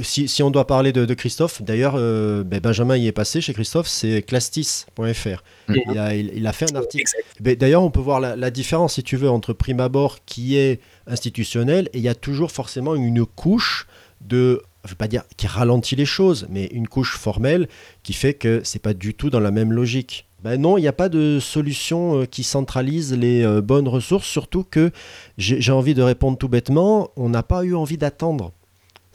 S1: Si, si on doit parler de, de Christophe, d'ailleurs, euh, ben, Benjamin y est passé chez Christophe, c'est clastis.fr.
S4: Mhm.
S1: Il, a, il, il a fait un article. Ben, D'ailleurs, on peut voir la, la différence, si tu veux, entre prime abord qui est institutionnel et il y a toujours forcément une couche de je veux pas dire qui ralentit les choses, mais une couche formelle qui fait que c'est pas du tout dans la même logique. Ben non, il n'y a pas de solution euh, qui centralise les euh, bonnes ressources, surtout que j'ai j'ai envie de répondre tout bêtement, on n'a pas eu envie d'attendre.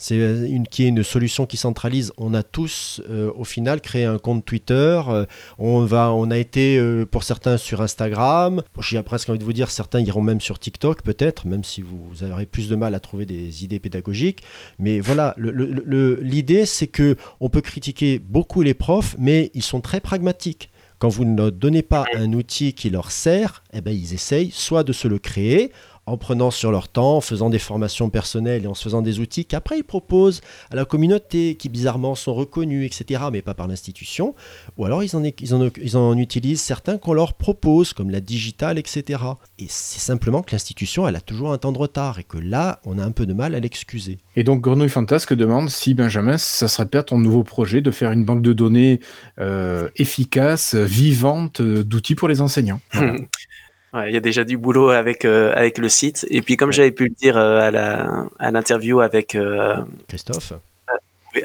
S1: C'est euh, une qui est une solution qui centralise. On a tous, euh, au final, créé un compte Twitter. euh, on va, on a été euh, pour certains sur Instagram. J'ai presque envie de vous dire, certains iront même sur TikTok, peut-être, même si vous, vous aurez plus de mal à trouver des idées pédagogiques. Mais voilà, l'idée, c'est que on peut critiquer beaucoup les profs, mais ils sont très pragmatiques. Quand vous ne donnez pas un outil qui leur sert, eh ben, ils essayent soit de se le créer en prenant sur leur temps, en faisant des formations personnelles et en se faisant des outils qu'après ils proposent à la communauté, qui bizarrement sont reconnus, etc., mais pas par l'institution, ou alors ils en, ils en, ils en utilisent certains qu'on leur propose, comme la digitale, etc. Et c'est simplement que l'institution, elle a toujours un temps de retard, et que là, on a un peu de mal à l'excuser.
S4: Et donc Grenouille Fantasque demande si Benjamin, ça serait pas ton nouveau projet de faire une banque de données euh, efficace, vivante, euh, d'outils pour les enseignants. [laughs] Voilà.
S5: Ouais, il y a déjà du boulot avec euh, avec le site. Et puis comme j'avais pu le dire euh, à la à l'interview avec euh,
S1: Christophe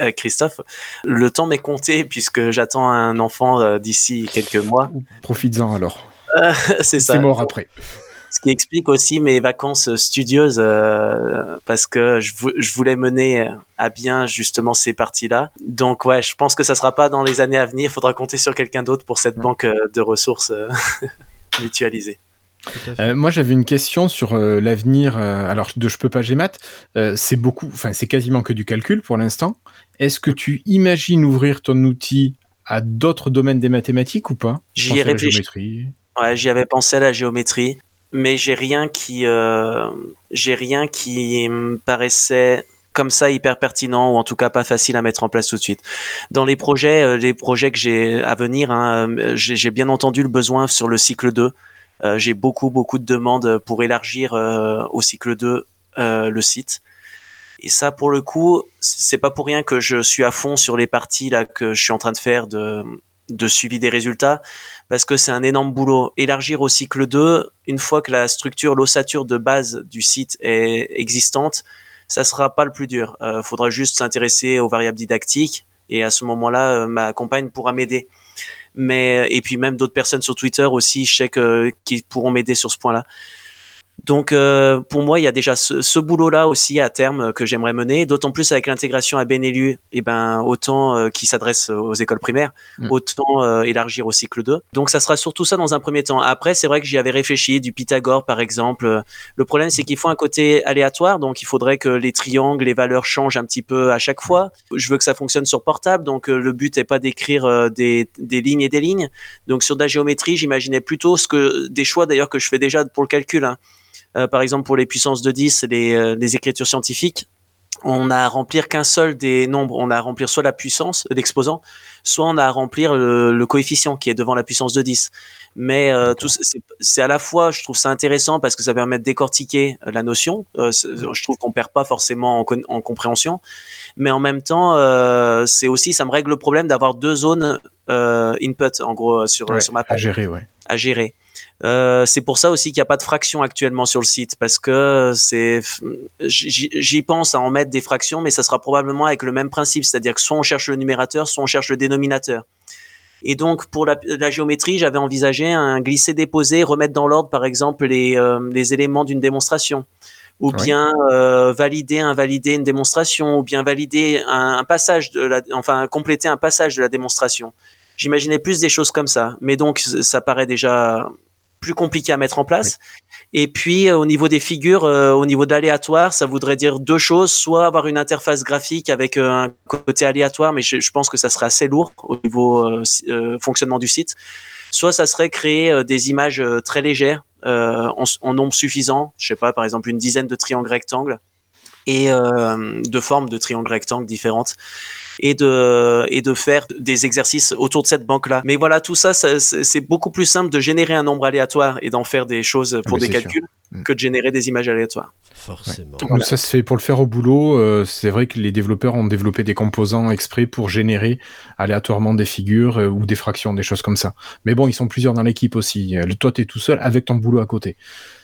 S5: avec Christophe, le temps m'est compté puisque j'attends un enfant euh, d'ici quelques mois.
S4: Profites-en alors. [laughs]
S5: c'est ça.
S4: C'est mort après.
S5: ce qui explique aussi mes vacances studieuses euh, parce que je, vou- je voulais mener à bien justement ces parties-là. Donc ouais, je pense que ça sera pas dans les années à venir. Il faudra compter sur quelqu'un d'autre pour cette
S4: Ouais.
S5: banque de ressources euh, [laughs]
S4: Euh, moi, j'avais une question sur euh, l'avenir. euh, alors, de je peux pas GMAT, euh, c'est beaucoup, enfin, c'est quasiment que du calcul pour l'instant. Est-ce que tu imagines ouvrir ton outil à d'autres domaines des mathématiques ou pas?
S5: J'y ai
S4: à la
S5: réfléchi.
S4: géométrie.
S5: Ouais, j'y avais pensé à la géométrie, mais j'ai rien qui, euh, j'ai rien qui me paraissait comme ça hyper pertinent ou en tout cas pas facile à mettre en place tout de suite. Dans les projets, euh, les projets que j'ai à venir, hein, j'ai bien entendu le besoin sur le cycle 2. Euh, j'ai beaucoup beaucoup de demandes pour élargir euh, au cycle 2 euh, le site. Et ça, pour le coup, c'est pas pour rien que je suis à fond sur les parties là que je suis en train de faire de, suivi des résultats parce que c'est un énorme boulot. Élargir au cycle 2, une fois que la structure, l'ossature de base du site est existante, ça sera pas le plus dur. Il faudra juste s'intéresser aux variables didactiques et à ce moment-là, ma compagne pourra m'aider. Mais et puis même d'autres personnes sur Twitter aussi, je sais que qui pourront m'aider sur ce point-là. Donc euh, pour moi, il y a déjà ce, ce boulot-là aussi à terme euh, que j'aimerais mener, d'autant plus avec l'intégration à Benelu, et ben autant euh, qui s'adresse aux écoles primaires,
S4: Mm.
S5: autant euh, élargir au cycle 2. Donc ça sera surtout ça dans un premier temps. Après, c'est vrai que j'y avais réfléchi, du Pythagore par exemple. Le problème, c'est qu'il faut un côté aléatoire, donc il faudrait que les triangles, les valeurs changent un petit peu à chaque fois. Je veux que ça fonctionne sur portable, donc euh, le but est pas d'écrire euh, des, des lignes et des lignes. Donc sur de la géométrie, j'imaginais plutôt ce que des choix d'ailleurs que je fais déjà pour le calcul. hein. Euh, par exemple, pour les puissances de 10, les, euh, les écritures scientifiques, on a à remplir qu'un seul des nombres. On a à remplir soit la puissance, l'exposant, soit on a à remplir le, le coefficient qui est devant la puissance de 10. Mais euh, tout, c'est à la fois, je trouve ça intéressant parce que ça permet de décortiquer la notion. Euh, je trouve qu'on perd pas forcément en, compréhension, mais en même temps, euh, c'est aussi, ça me règle le problème d'avoir deux zones input en gros sur,
S4: Ouais,
S5: sur ma
S4: à
S5: page
S4: gérer, ouais.
S5: à gérer. Euh, c'est pour ça aussi qu'il n'y a pas de fractions actuellement sur le site parce que c'est j'y pense à en mettre des fractions mais ça sera probablement avec le même principe c'est-à-dire que soit on cherche le numérateur soit on cherche le dénominateur. Et donc pour la, la géométrie j'avais envisagé un glisser déposer remettre dans l'ordre par exemple les, euh, les éléments d'une démonstration. Ou bien euh, valider invalider une démonstration ou bien valider un, un passage de la, enfin compléter un passage de la démonstration. J'imaginais plus des choses comme ça, mais donc ça paraît déjà plus compliqué à mettre en place. Et puis euh, au niveau des figures, euh, au niveau d'aléatoire, ça voudrait dire deux choses soit avoir une interface graphique avec euh, un côté aléatoire, mais je, je pense que ça serait assez lourd au niveau euh, fonctionnement du site. Soit ça serait créer des images très légères en, en nombre suffisant, je sais pas, par exemple une dizaine de triangles rectangles et euh, de formes de triangles rectangles différentes et de et de faire des exercices autour de cette banque là. Mais voilà, tout ça, ça, c'est beaucoup plus simple de générer un nombre aléatoire et d'en faire des choses pour
S4: mais
S5: des calculs
S4: sûr. Mm.
S5: que de générer des images aléatoires.
S1: Forcément.
S4: Donc Ça se fait pour le faire au boulot. euh, c'est vrai que les développeurs ont développé des composants exprès pour générer aléatoirement des figures euh, ou des fractions, des choses comme ça. Mais bon, ils sont plusieurs dans l'équipe aussi. Euh, Toi, tu es tout seul avec ton boulot à côté.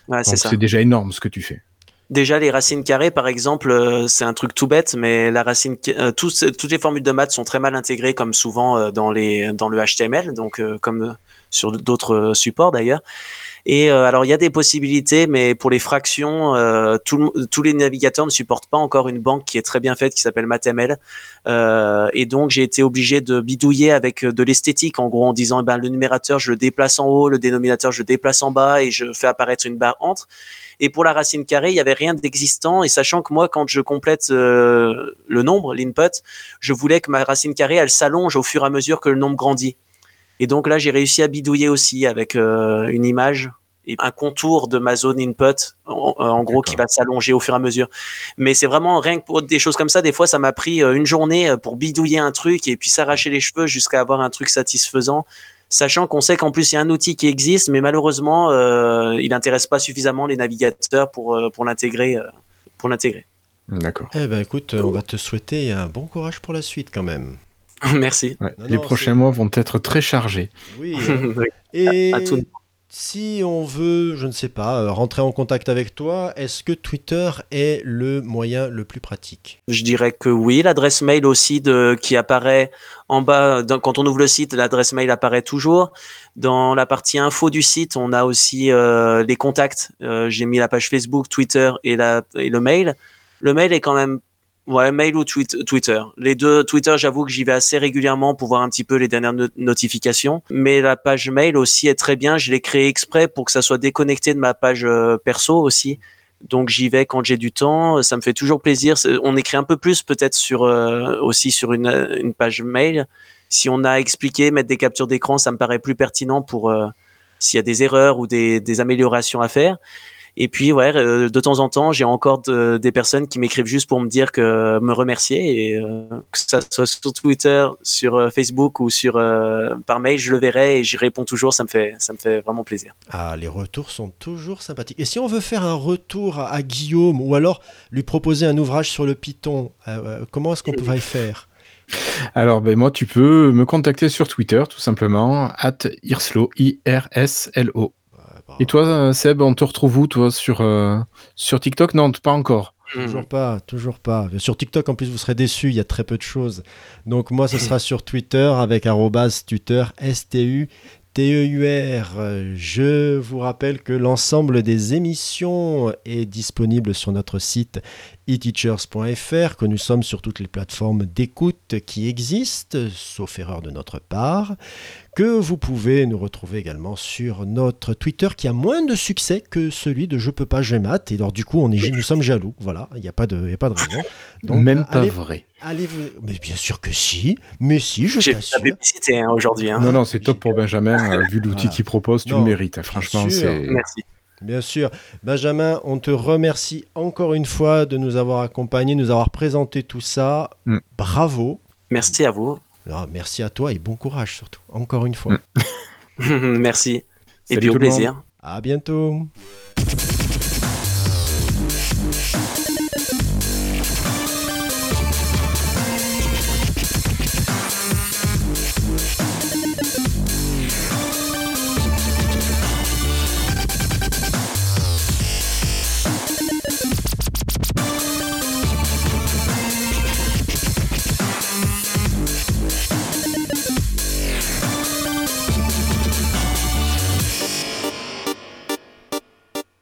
S5: Ouais, c'est
S4: Donc
S5: ça.
S4: c'est déjà énorme ce que tu fais.
S5: Déjà, les racines carrées, par exemple, euh, c'est un truc tout bête, mais la racine, euh, tous- toutes les formules de maths sont très mal intégrées, comme souvent euh, dans le HTML, donc euh, comme euh, sur d'autres euh, supports d'ailleurs. Et euh, alors, il y a des possibilités, mais pour les fractions, euh, tous les navigateurs ne supportent pas encore une banque qui est très bien faite, qui s'appelle MathML. Euh, et donc, j'ai été obligé de bidouiller avec euh, de l'esthétique, en gros, en disant, eh ben, le numérateur, je le déplace en haut, le dénominateur, je le déplace en bas, et je fais apparaître une barre entre. Et pour la racine carrée, il y avait rien d'existant. Et sachant que moi, quand je complète euh, le nombre, l'input, je voulais que ma racine carrée, elle s'allonge au fur et à mesure que le nombre grandit. Et donc là, j'ai réussi à bidouiller aussi avec euh, une image et un contour de ma zone input, en, en gros, qui va s'allonger au fur et à mesure. Mais c'est vraiment rien que pour des choses comme ça. Des fois, ça m'a pris euh, une journée pour bidouiller un truc et puis s'arracher les cheveux jusqu'à avoir un truc satisfaisant. Sachant qu'on sait qu'en plus il y a un outil qui existe, mais malheureusement euh, il n'intéresse pas suffisamment les navigateurs pour euh, pour l'intégrer euh, pour l'intégrer.
S4: D'accord.
S1: Eh ben écoute, on va te souhaiter un bon courage pour la suite quand même. [laughs]
S5: Merci.
S4: Ouais.
S1: Non,
S4: les
S1: non,
S4: prochains mois vont être très chargés.
S1: Oui. [laughs] Et
S5: À tout.
S1: Si on veut, je ne sais pas, euh, rentrer en contact avec toi, est-ce que Twitter est le moyen le plus pratique?
S5: Je dirais que oui. L'adresse mail aussi de, qui apparaît en bas, quand on ouvre le site, l'adresse mail apparaît toujours. Dans la partie info du site, on a aussi euh, les contacts. Euh, J'ai mis la page Facebook, Twitter et, la, et le mail. Le mail est quand même Ouais, mail ou Twitter. Les deux, Twitter, j'avoue que j'y vais assez régulièrement pour voir un petit peu les dernières no- notifications. Mais la page mail aussi est très bien. Je l'ai créée exprès pour que ça soit déconnecté de ma page euh, perso aussi. Donc j'y vais quand j'ai du temps. Ça me fait toujours plaisir. On écrit un peu plus peut-être sur euh, aussi sur une, une page mail. Si on a expliqué, mettre des captures d'écran, ça me paraît plus pertinent pour euh, s'il y a des erreurs ou des, des améliorations à faire. Et puis, ouais, euh, de temps en temps, j'ai encore de- des personnes qui m'écrivent juste pour me dire que me remercier et euh, que ça soit sur Twitter, sur euh, Facebook ou sur euh, par mail, je le verrai et j'y réponds toujours. Ça me fait, ça me fait vraiment plaisir.
S1: Ah, les retours sont toujours sympathiques. Et si on veut faire un retour à, à Guillaume ou alors lui proposer un ouvrage sur le Python, euh, euh, comment est-ce qu'on pourrait faire? [laughs]
S4: Alors, ben, moi, tu peux me contacter sur Twitter, tout simplement, at irslo, I-R-S-L-O. Et toi, euh, Seb, on te retrouve où, toi, sur, euh, sur TikTok? Non, pas encore.
S1: Toujours pas, toujours pas. Sur TikTok, en plus, vous serez déçus, il y a très peu de choses. Donc moi, ce sera sur Twitter avec arrobase tuteur, S-T-U. T-E-U-R. Je vous rappelle que l'ensemble des émissions est disponible sur notre site eteachers.fr, que nous sommes sur toutes les plateformes d'écoute qui existent, sauf erreur de notre part, que vous pouvez nous retrouver également sur notre Twitter qui a moins de succès que celui de Je peux pas, j'ai maths. Et alors du coup, on est, nous sommes jaloux. Voilà, il n'y a pas de, y a pas de raison. Donc,
S4: Même pas
S1: allez,
S4: vrai.
S1: allez mais bien sûr que si. Mais si, je
S5: J'ai la publicité hein, aujourd'hui. hein.
S4: Non, non, c'est top pour Benjamin. euh, vu l'outil
S1: Voilà.
S4: qu'il propose, tu
S1: Non,
S4: le mérites. hein, Franchement, c'est.
S5: Merci.
S1: Bien sûr. Benjamin, on te remercie encore une fois de nous avoir accompagnés, nous avoir présenté tout ça.
S4: Mm.
S1: Bravo.
S5: Merci à vous.
S1: Alors, merci à toi et bon courage surtout. Encore une fois.
S4: Mm. [laughs]
S5: Merci. Et
S4: Salut
S5: puis au plaisir.
S1: À bientôt.